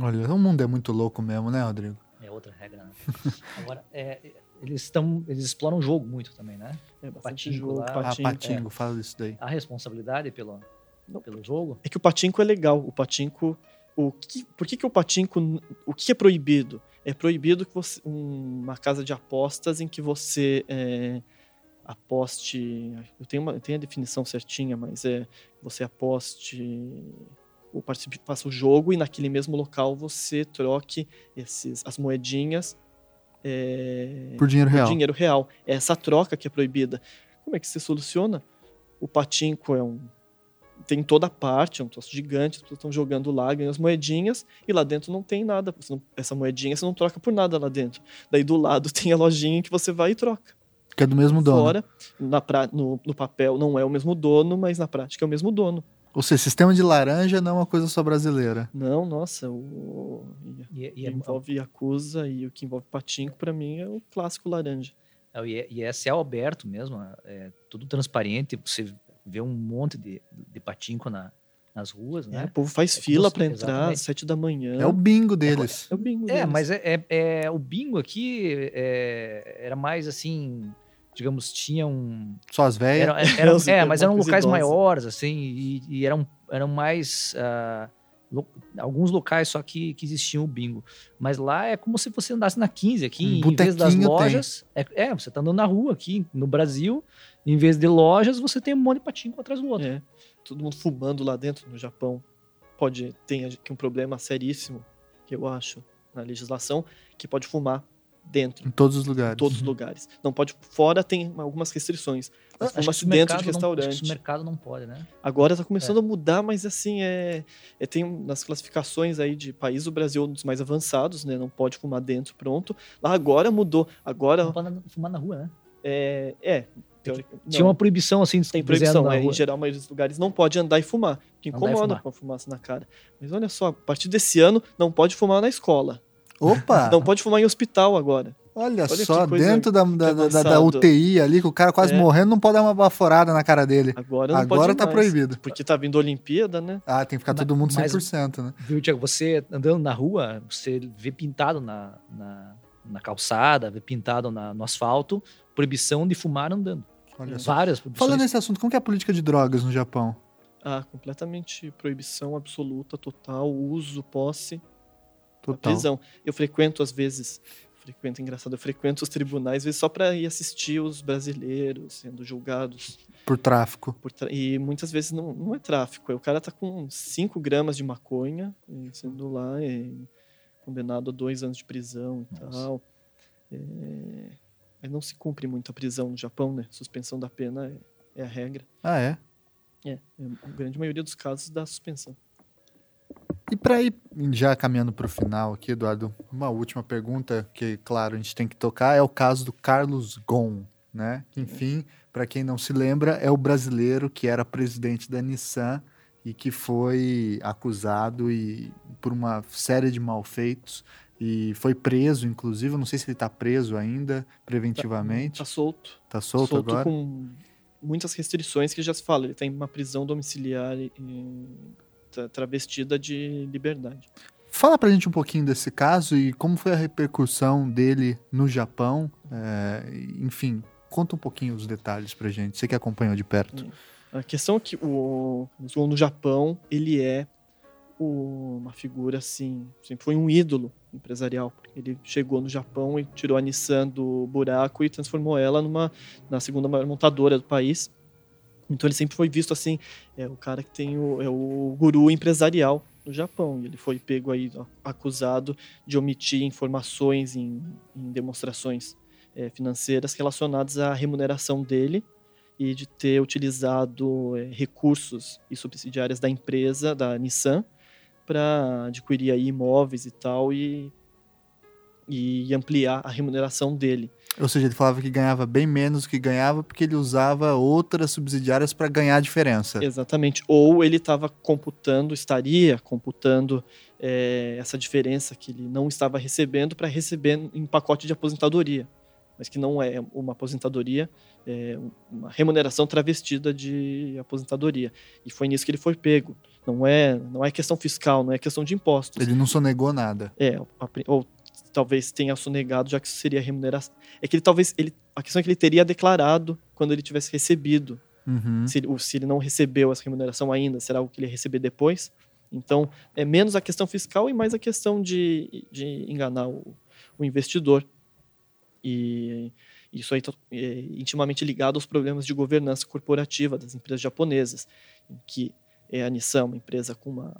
Olha, o mundo é muito louco mesmo, né, Rodrigo? É outra regra. Né? <laughs> Agora, é, eles estão, eles exploram o jogo muito também, né? É Patinco jogo, lá. Ah, patinco. Patingo, fala disso daí. A responsabilidade pelo, Não. pelo jogo. É que o patinco é legal. O patinco. O que, por que, que o patinco. O que é proibido? É proibido que você. um- uma casa de apostas em que você é, aposte. Eu tenho, uma, eu tenho a definição certinha, mas é. Você aposte. Ou participe, faça o jogo e naquele mesmo local você troque esses, as moedinhas. é, Por dinheiro real. dinheiro real. É essa troca que é proibida. Como é que se soluciona? O patinco é um tem toda a parte, é um troço gigante, as pessoas estão jogando lá, ganham as moedinhas, e lá dentro não tem nada. Não- essa moedinha você não troca por nada lá dentro. Daí do lado <laughs> tem a lojinha que você vai e troca. Que é do mesmo dono. Fora, na pra, no, no papel não é o mesmo dono, mas na prática é o mesmo dono. Ou seja, sistema de laranja não é uma coisa só brasileira. Não, nossa, o, E, o e que é, envolve Yakuza e o que envolve patinco, pra mim, é o clássico laranja. É, E é, e é céu aberto mesmo, é tudo transparente, você vê um monte de, de patinco na, nas ruas, É, né? o povo faz É fila pra entrar às sete da manhã. É o bingo deles. É o bingo É, deles. mas é, é- é- o bingo aqui é, era mais assim, digamos, tinha um... Só as velhas. Era, era- <laughs> Os é, mas eram idosos. locais maiores, assim, e, e eram, eram mais... ah, lo- alguns locais só que, que existiam o bingo. Mas lá é como se você andasse na 15 aqui, Um em vez das lojas... É, é, você tá andando na rua aqui no Brasil, em vez de lojas, você tem um monte de patinco atrás do outro. É, todo mundo fumando lá dentro no Japão. Pode ter aqui um problema seríssimo, que eu acho, na legislação, que pode fumar dentro, Em todos os em lugares. todos os lugares. Não pode. Fora tem algumas restrições. Mas Acho dentro de não- acho que restaurante. o mercado não pode, né? Agora tá começando a mudar, mas assim, é, é tem nas classificações aí de país, o Brasil é um dos mais avançados, né? Não pode fumar dentro, pronto. Lá agora mudou. Agora Não pode fumar na rua, né? é. é Tinha não. uma proibição, assim, de Tem proibição, é, em geral, a maioria dos lugares não pode andar e fumar, que e incomoda fumar. com a fumaça na cara. Mas olha só, a partir desse ano, não pode fumar na escola. Opa! Não pode fumar em hospital agora. Olha, Olha só, dentro da, da, da- da-. UTI ali, que o cara quase É. morrendo, não pode dar uma baforada na cara dele. Agora não Agora pode tá mais, proibido. Porque tá vindo a Olimpíada, né? Ah, tem que ficar todo mundo mas- 100%, né? Viu, Tiago? Você andando na rua, você vê pintado na, na, na calçada, vê pintado na- no asfalto, proibição de fumar andando. Olha só. Várias proibições. Falando nesse assunto, como que é a política de drogas no Japão? Ah, completamente proibição absoluta, total, uso, posse, Total. prisão. Eu frequento às vezes, frequento, engraçado, eu frequento os tribunais, às vezes só para ir assistir os brasileiros sendo julgados. Por tráfico. por tra- E muitas vezes não, não é tráfico, é o cara tá com 5 gramas de maconha, e sendo lá é, condenado a dois anos de prisão e Nossa. tal. É, Mas não se cumpre muito a prisão no Japão, né? Suspensão da pena é, é a regra. Ah, é? É, é, a grande maioria dos casos dá suspensão. E para ir já caminhando para o final aqui, Eduardo, uma última pergunta que, claro, a gente tem que tocar é o caso do Carlos Gon, né? Enfim, para quem não se lembra, é o brasileiro que era presidente da Nissan e que foi acusado e por uma série de malfeitos e foi preso, inclusive. Eu não sei se ele está preso ainda preventivamente. Tá solto. Tá solto, solto agora? com muitas restrições que já se fala. Ele tem uma prisão domiciliar e, tra- travestida de liberdade. Fala pra gente um pouquinho desse caso e como foi a repercussão dele no Japão. é, enfim, conta um pouquinho os detalhes pra gente. Você que acompanhou de perto. A questão é que o, o no Japão, ele é o, uma figura assim, sempre foi um ídolo empresarial. Ele chegou no Japão e tirou a Nissan do buraco e transformou ela numa na segunda maior montadora do país. Então ele sempre foi visto assim, é o cara que tem o, é o guru empresarial no Japão. Ele foi pego aí acusado de omitir informações em, em demonstrações é, financeiras relacionadas à remuneração dele e de ter utilizado é, recursos e subsidiárias da empresa, da Nissan, para adquirir aí imóveis e tal e, e ampliar a remuneração dele. Ou seja, ele falava que ganhava bem menos do que ganhava porque ele usava outras subsidiárias para ganhar a diferença. Exatamente. Ou ele estava computando, estaria computando é, essa diferença que ele não estava recebendo para receber em pacote de aposentadoria. Mas que não é uma aposentadoria, é uma remuneração travestida de aposentadoria. E foi nisso que ele foi pego. Não é, não é questão fiscal, não é questão de impostos. Ele não sonegou nada. É, ou talvez tenha sonegado, já que isso seria remuneração. É que ele talvez. Ele, a questão é que ele teria declarado quando ele tivesse recebido. Uhum. Se, ele, se ele não recebeu essa remuneração ainda, será algo que ele ia receber depois? Então, é menos a questão fiscal e mais a questão de, de enganar o, o investidor. E isso aí é intimamente ligado aos problemas de governança corporativa das empresas japonesas, em que é a Nissan, uma empresa com uma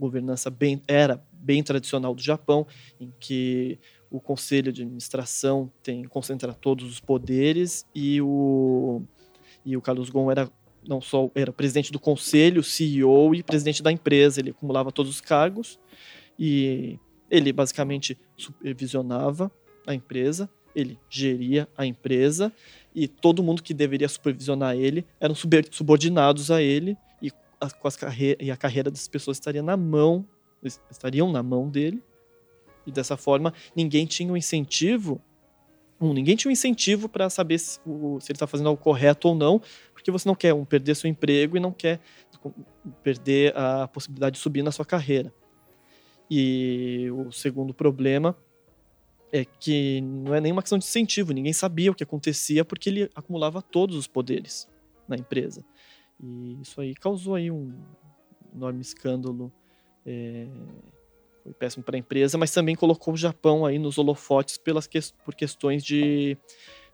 governança bem era bem tradicional do Japão, em que o conselho de administração tem concentra todos os poderes e o e o Carlos Ghosn era não só era presidente do conselho, CEO e presidente da empresa, ele acumulava todos os cargos e ele basicamente supervisionava a empresa, ele geria a empresa e todo mundo que deveria supervisionar ele eram subordinados a ele com as e a carreira das pessoas estaria na mão, estariam na mão dele. E dessa forma, ninguém tinha um incentivo, um, ninguém tinha um incentivo para saber se, o, se ele está fazendo algo correto ou não, porque você não quer um, perder seu emprego e não quer perder a possibilidade de subir na sua carreira. E o segundo problema é que não é nenhuma questão de incentivo, ninguém sabia o que acontecia porque ele acumulava todos os poderes na empresa. E isso aí causou aí um enorme escândalo. É, foi péssimo para a empresa, mas também colocou o Japão aí nos holofotes pelas que, por questões de,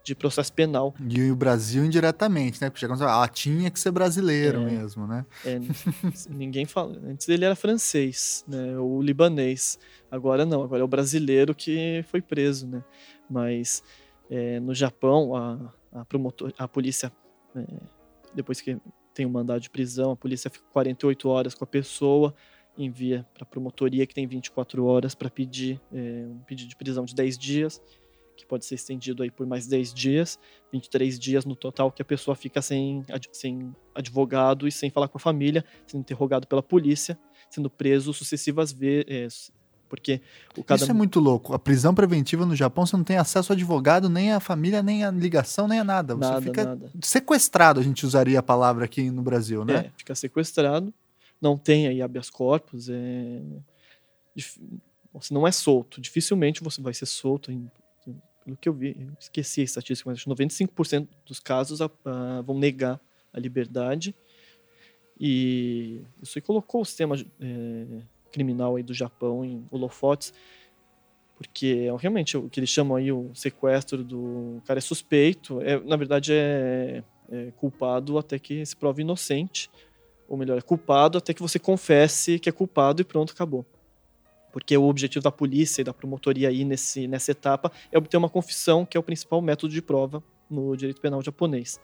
de processo penal. E o Brasil indiretamente, né? Porque já ah, tinha que ser brasileiro é, mesmo, né? É, <laughs> ninguém fala. Antes ele era francês, né? Ou libanês. Agora não, agora é o brasileiro que foi preso, né? Mas é, no Japão, a, a, promotor, a polícia, é, depois que tem um mandado de prisão, a polícia fica 48 horas com a pessoa, envia para a promotoria que tem 24 horas para pedir é, um pedido de prisão de 10 dias, que pode ser estendido aí por mais 10 dias, 23 dias no total que a pessoa fica sem, sem advogado e sem falar com a família, sendo interrogado pela polícia, sendo preso sucessivas vezes, porque o cada... Isso é muito louco. A prisão preventiva no Japão, você não tem acesso ao advogado, nem à família, nem à ligação, nem a nada. Você nada, fica nada. sequestrado, a gente usaria a palavra aqui no Brasil, né? É, fica sequestrado. Não tem aí habeas corpus. É... Você não é solto. Dificilmente você vai ser solto. Em... Pelo que eu vi, eu esqueci a estatística, mas 95% dos casos a, a, vão negar a liberdade. E isso aí colocou o sistema... É criminal aí do Japão em holofotes, porque realmente o que eles chamam aí o sequestro do cara é suspeito, é, na verdade é, é culpado até que se prove inocente, ou melhor, é culpado até que você confesse que é culpado e pronto, acabou. Porque o objetivo da polícia e da promotoria aí nesse, nessa etapa é obter uma confissão, que é o principal método de prova no direito penal japonês.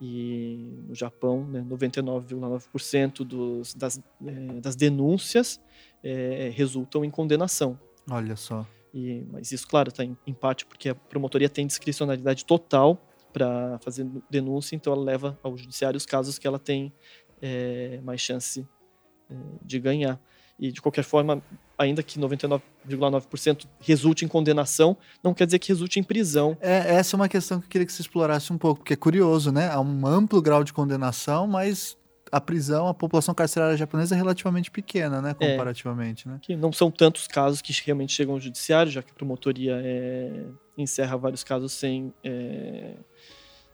E no Japão, né, 99,9% dos, das, é, das denúncias é, resultam em condenação. Olha só. E, mas isso, claro, está em, em parte porque a promotoria tem discricionalidade total para fazer denúncia, então ela leva ao judiciário os casos que ela tem é, mais chance é, de ganhar. E de qualquer forma, ainda que 99,9% resulte em condenação, não quer dizer que resulte em prisão. É, essa é uma questão que eu queria que você explorasse um pouco, porque é curioso, né? Há um amplo grau de condenação, mas a prisão, a população carcerária japonesa é relativamente pequena, né? É. Comparativamente, é, né? Que não são tantos casos que realmente chegam ao judiciário, já que a promotoria é, encerra vários casos sem, é,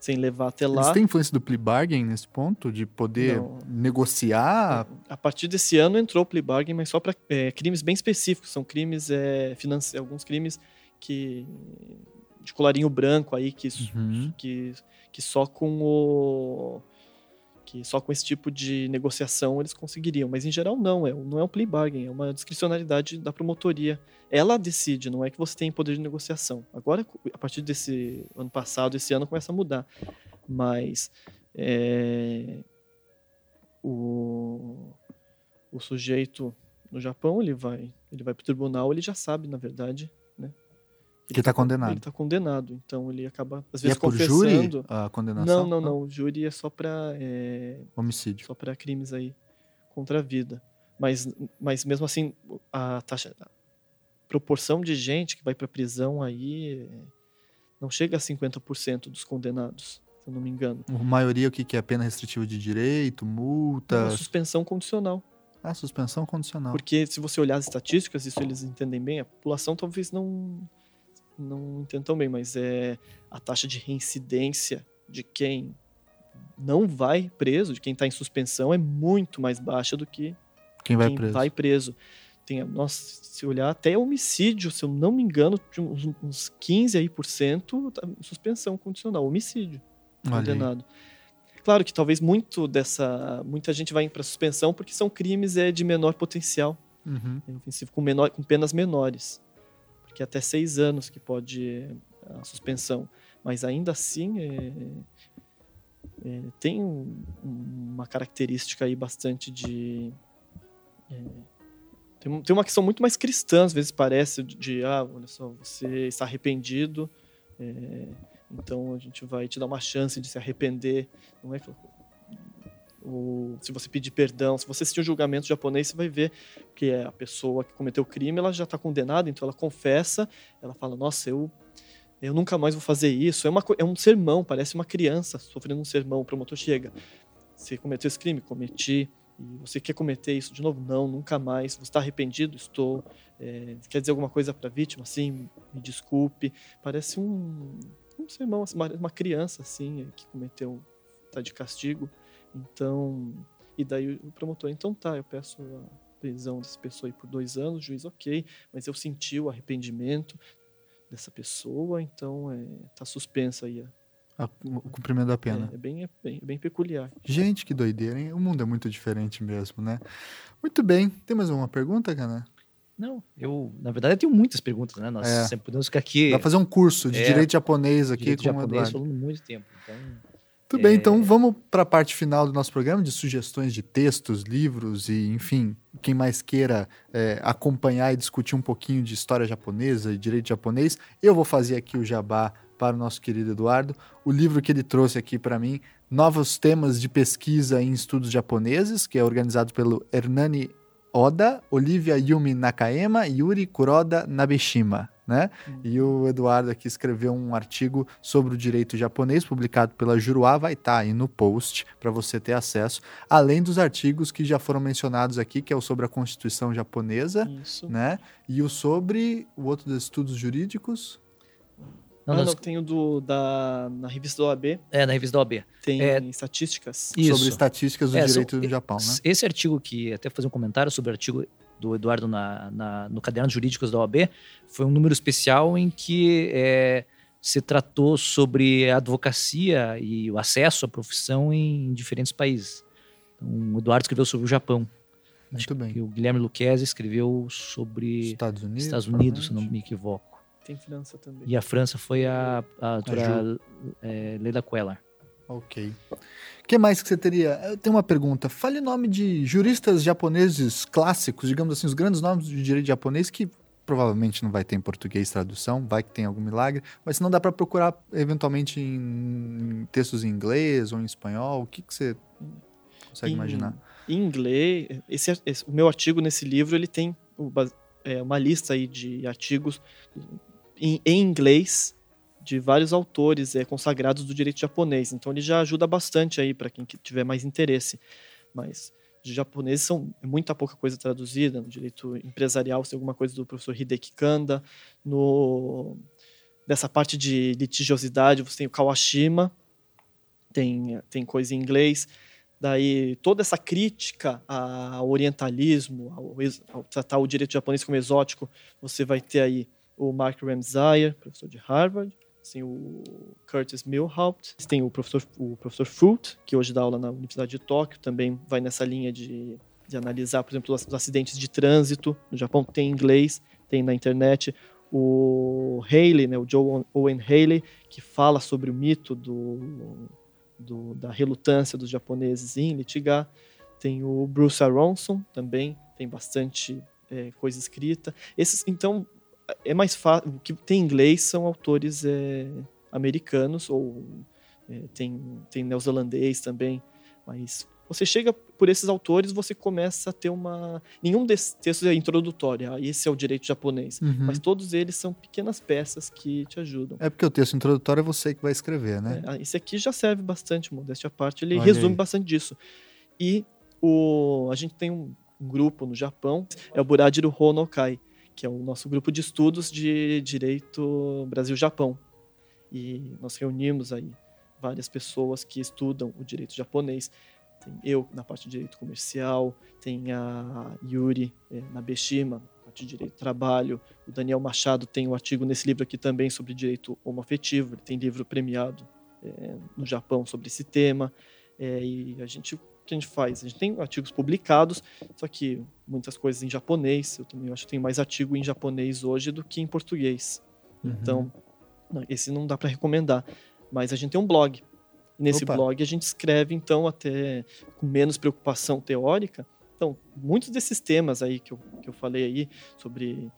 sem levar até lá. Eles têm influência do plea bargain nesse ponto? De poder Não. negociar? A partir desse ano entrou o plea bargain, mas só para crimes bem específicos. São crimes é, financi- alguns crimes que de colarinho branco aí que, Uhum. que, que só com o que só com esse tipo de negociação eles conseguiriam, mas em geral não, é, não é um plea bargain, é uma discricionalidade da promotoria. Ela decide, não é que você tem poder de negociação. Agora, a partir desse ano passado, esse ano começa a mudar, mas é, o, o sujeito no Japão ele vai ele vai para o tribunal, ele já sabe, na verdade, né? Que tá condenado. Ele está condenado, então ele acaba às E é vezes por júri confessando. a condenação? Não, não, não. O júri é só para Homicídio. só para crimes aí contra a vida. Mas, mas mesmo assim, a taxa, a proporção de gente que vai para prisão aí é, não chega a 50% dos condenados, se eu não me engano. A maioria o que que é? Pena restritiva de direito, É multa, uma suspensão condicional. ah, suspensão condicional. Porque se você olhar as estatísticas, isso eles entendem bem, a população talvez não não entenda tão bem, mas é a taxa de reincidência de quem não vai preso, de quem está em suspensão, é muito mais baixa do que Quem vai quem preso? vai preso. Tem, nossa, se olhar até homicídio, se eu não me engano, uns, uns 15 aí por cento tá em suspensão condicional, homicídio condenado. Claro que talvez muito dessa, muita gente vai para suspensão porque são crimes é de menor potencial Uhum. é ofensivo com, menor, com penas menores, porque até seis anos que pode é, a suspensão, mas ainda assim é, é, tem um- uma característica aí bastante de é, tem, tem uma questão muito mais cristã às vezes parece de, de, ah olha só você está arrependido é, então a gente vai te dar uma chance de se arrepender não é? que o, se você pedir perdão, se você assistir um julgamento japonês, você vai ver que é a pessoa que cometeu o crime, ela já está condenada, então ela confessa, ela fala, nossa, eu eu nunca mais vou fazer isso. É, uma, é um sermão, parece uma criança sofrendo um sermão. O promotor chega, você cometeu esse crime? Cometi. E você quer cometer isso de novo? Não, nunca mais. Você está arrependido? Estou. É, quer dizer alguma coisa para a vítima? Sim, me desculpe. Parece um, um sermão, assim, uma criança assim que cometeu, está de castigo. Então, e daí o promotor, então tá, eu peço a prisão dessa pessoa aí por dois anos, o juiz, ok, mas eu senti o arrependimento dessa pessoa, então é, tá suspensa aí. a- A- o cumprimento da pena. É, é bem, é bem, é bem peculiar. Gente, que doideira, hein? O mundo é muito diferente mesmo, né? Muito bem. Tem mais alguma pergunta, cara? Não, eu, na verdade, eu tenho muitas perguntas, né? Nós É. sempre podemos ficar aqui. Vai fazer um curso de É, direito japonês aqui direito com o japonês Eduardo. falando muito tempo. Então, Tudo bem, É. então vamos para a parte final do nosso programa de sugestões de textos, livros e, enfim, quem mais queira é, acompanhar e discutir um pouquinho de história japonesa e direito japonês, eu vou fazer aqui o jabá para o nosso querido Eduardo. O livro que ele trouxe aqui para mim, Novos Temas de Pesquisa em Estudos Japoneses, que é organizado pelo Hernani Oda, Olivia Yumi Nakayama e Yuri Kuroda Nabeshima, né? E o Eduardo aqui escreveu um artigo sobre o direito japonês, publicado pela Juruá, vai estar aí no post para você ter acesso, além dos artigos que já foram mencionados aqui, que é o sobre a Constituição japonesa, Isso. né? E o sobre o outro dos estudos jurídicos. não, nós- não, tem o do, da, na revista do OAB, é na revista da OAB. tem É. estatísticas. Isso. Sobre estatísticas do É, direito são- do Japão, né? Esse artigo que, até fazer um comentário sobre o artigo do Eduardo na, na- no Caderno de Jurídicos da OAB, foi um número especial em que é, se tratou sobre a advocacia e o acesso à profissão em diferentes países. Então, o Eduardo escreveu sobre o Japão. Muito bem. E o Guilherme Luquezzi escreveu sobre Estados Unidos. Estados Unidos, se não me equivoco. Tem França também. E a França foi a, a autora é, Leila Queller. Ok. O que mais que você teria? Eu tenho uma pergunta. Fale o nome de juristas japoneses clássicos, digamos assim, os grandes nomes de direito japonês que provavelmente não vai ter em português tradução, vai que tem algum milagre, mas se não dá para procurar eventualmente em, textos em inglês ou em espanhol, o que, que você consegue Em- imaginar? Em inglês, esse, esse- o meu artigo nesse livro ele tem é, uma lista aí de artigos em, em inglês de vários autores é, consagrados do direito japonês. Então ele já ajuda bastante aí para quem que tiver mais interesse. Mas de japoneses são muita pouca coisa traduzida. No direito empresarial tem alguma coisa do professor Hideki Kanda. No dessa parte de litigiosidade você tem o Kawashima, tem, tem coisa em inglês. Daí toda essa crítica ao orientalismo, ao, ao tratar o direito japonês como exótico, você vai ter aí o Mark Ramsire, professor de Harvard, tem o Curtis Milhaupt, tem o professor, o professor Foot, que hoje dá aula na Universidade de Tóquio, também vai nessa linha de, de analisar, por exemplo, os acidentes de trânsito. No Japão tem inglês, tem na internet. O Haley, né, o Joe Owen Haley, que fala sobre o mito do, do, da relutância dos japoneses em litigar. Tem o Bruce Aronson também, tem bastante é, coisa escrita. Esses, então, é mais fácil. O que tem inglês são autores é, americanos, ou é, tem, tem neozelandês também, mas você chega por esses autores, você começa a ter uma. Nenhum desses textos é introdutório, ah, esse é o direito japonês. Uhum. Mas todos eles são pequenas peças que te ajudam. É porque o texto introdutório é você que vai escrever, né? É, esse aqui já serve bastante, modéstia à parte, ele Olha resume aí. bastante disso. E o, a gente tem um grupo no Japão, é o Buradiru Honokai, que é o nosso grupo de estudos de direito Brasil-Japão. E nós reunimos aí várias pessoas que estudam o direito japonês. Tem eu na parte de direito comercial, tem a Yuri é, Nabeshima, na parte de direito do trabalho, o Daniel Machado tem um artigo nesse livro aqui também sobre direito homoafetivo, ele tem livro premiado é, no Japão sobre esse tema. É, e a gente que a gente faz? A gente tem artigos publicados, só que muitas coisas em japonês. Eu também acho que tem mais artigo em japonês hoje do que em português. Uhum. Então, esse não dá para recomendar. Mas a gente tem um blog. Nesse Opa. blog a gente escreve, então, até com menos preocupação teórica. Então, muitos desses temas aí que eu, que eu falei aí, sobre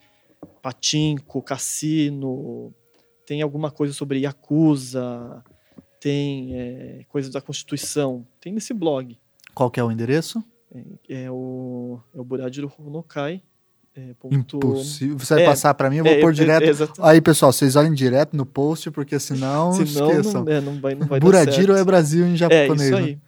patinco, cassino, tem alguma coisa sobre Yakuza, tem é, coisas da Constituição, tem nesse blog. Qual que é o endereço? É, é o, é o Buradiru Honokai. É, ponto... Impossível. Você vai é, passar para mim, eu vou é, pôr direto. Aí, pessoal, vocês olhem direto no post, porque senão, <laughs> senão esqueçam. Não, é, não vai, não vai Buradiro é Brasil em japonês. É isso aí.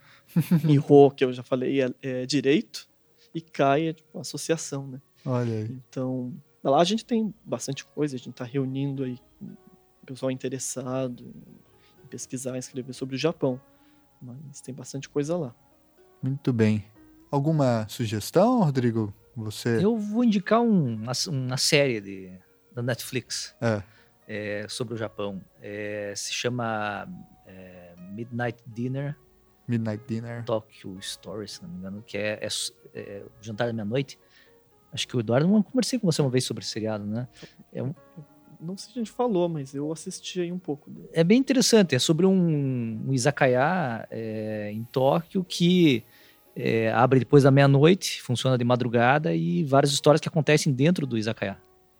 Né? <laughs> Ro, que eu já falei, é, é, direito. E Kai é tipo, associação, né? Olha aí. Então, lá a gente tem bastante coisa, a gente está reunindo aí o pessoal interessado em pesquisar, escrever sobre o Japão. Mas tem bastante coisa lá. Muito bem. Alguma sugestão, Rodrigo? Você? Eu vou indicar um, uma, uma, série de, da Netflix é. É, sobre o Japão. É, se chama é, Midnight Dinner. Midnight Dinner. Tokyo Story, se não me engano, que é, é, é Jantar da Meia-Noite. Acho que o Eduardo, eu conversei com você uma vez sobre esse seriado, né? É um, não sei se a gente falou, mas eu assisti aí um pouco. É bem interessante. É sobre um, um izakaya é, em Tóquio que é, abre depois da meia-noite, funciona de madrugada e várias histórias que acontecem dentro do izakaya.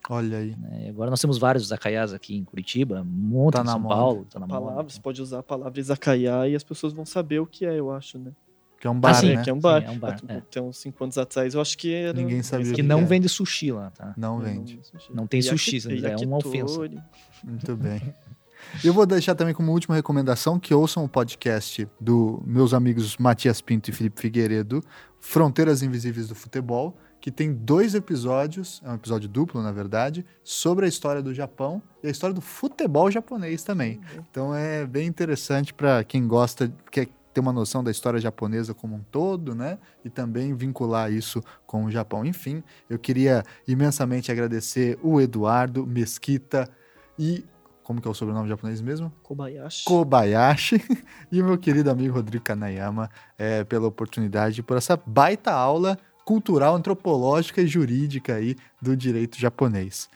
Olha aí. É, agora nós temos vários izakayas aqui em Curitiba, um monte tá em São moda. Paulo. Tá na palavra, Você pode usar a palavra izakaya e as pessoas vão saber o que é, eu acho, né? Que é um bar, ah, sim, né? Que é um bar. Sim, é um bar é. Tem uns 5 anos atrás, eu acho que era... Ninguém sabia. Que, não é. vende sushi lá, tá? Não vende. Não, não tem sushi, é uma ofensa. Muito bem. <laughs> Eu vou deixar também como última recomendação que ouçam o podcast do meus amigos Matias Pinto e Felipe Figueiredo, Fronteiras Invisíveis do Futebol, que tem dois episódios, é um episódio duplo, na verdade, sobre a história do Japão e a história do futebol japonês também. Então é bem interessante para quem gosta, quer ter uma noção da história japonesa como um todo, né? E também vincular isso com o Japão. Enfim, eu queria imensamente agradecer o Eduardo Mesquita e como que é o sobrenome japonês mesmo? Kobayashi. Kobayashi. <laughs> E o meu querido amigo Rodrigo Kanayama é, pela oportunidade, por essa baita aula cultural, antropológica e jurídica aí do direito japonês.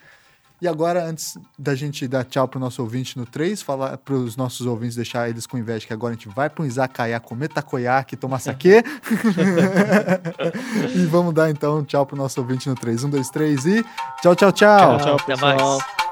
E agora, antes da gente dar tchau pro nosso ouvinte no 3, falar para os nossos ouvintes, deixar eles com inveja que agora a gente vai para um izakaya comer takoyaki, tomar saquê. <laughs> e vamos dar então tchau pro nosso ouvinte no 3. 1, 2, 3 e tchau, tchau, tchau. Tchau, tchau, pessoal. Até mais.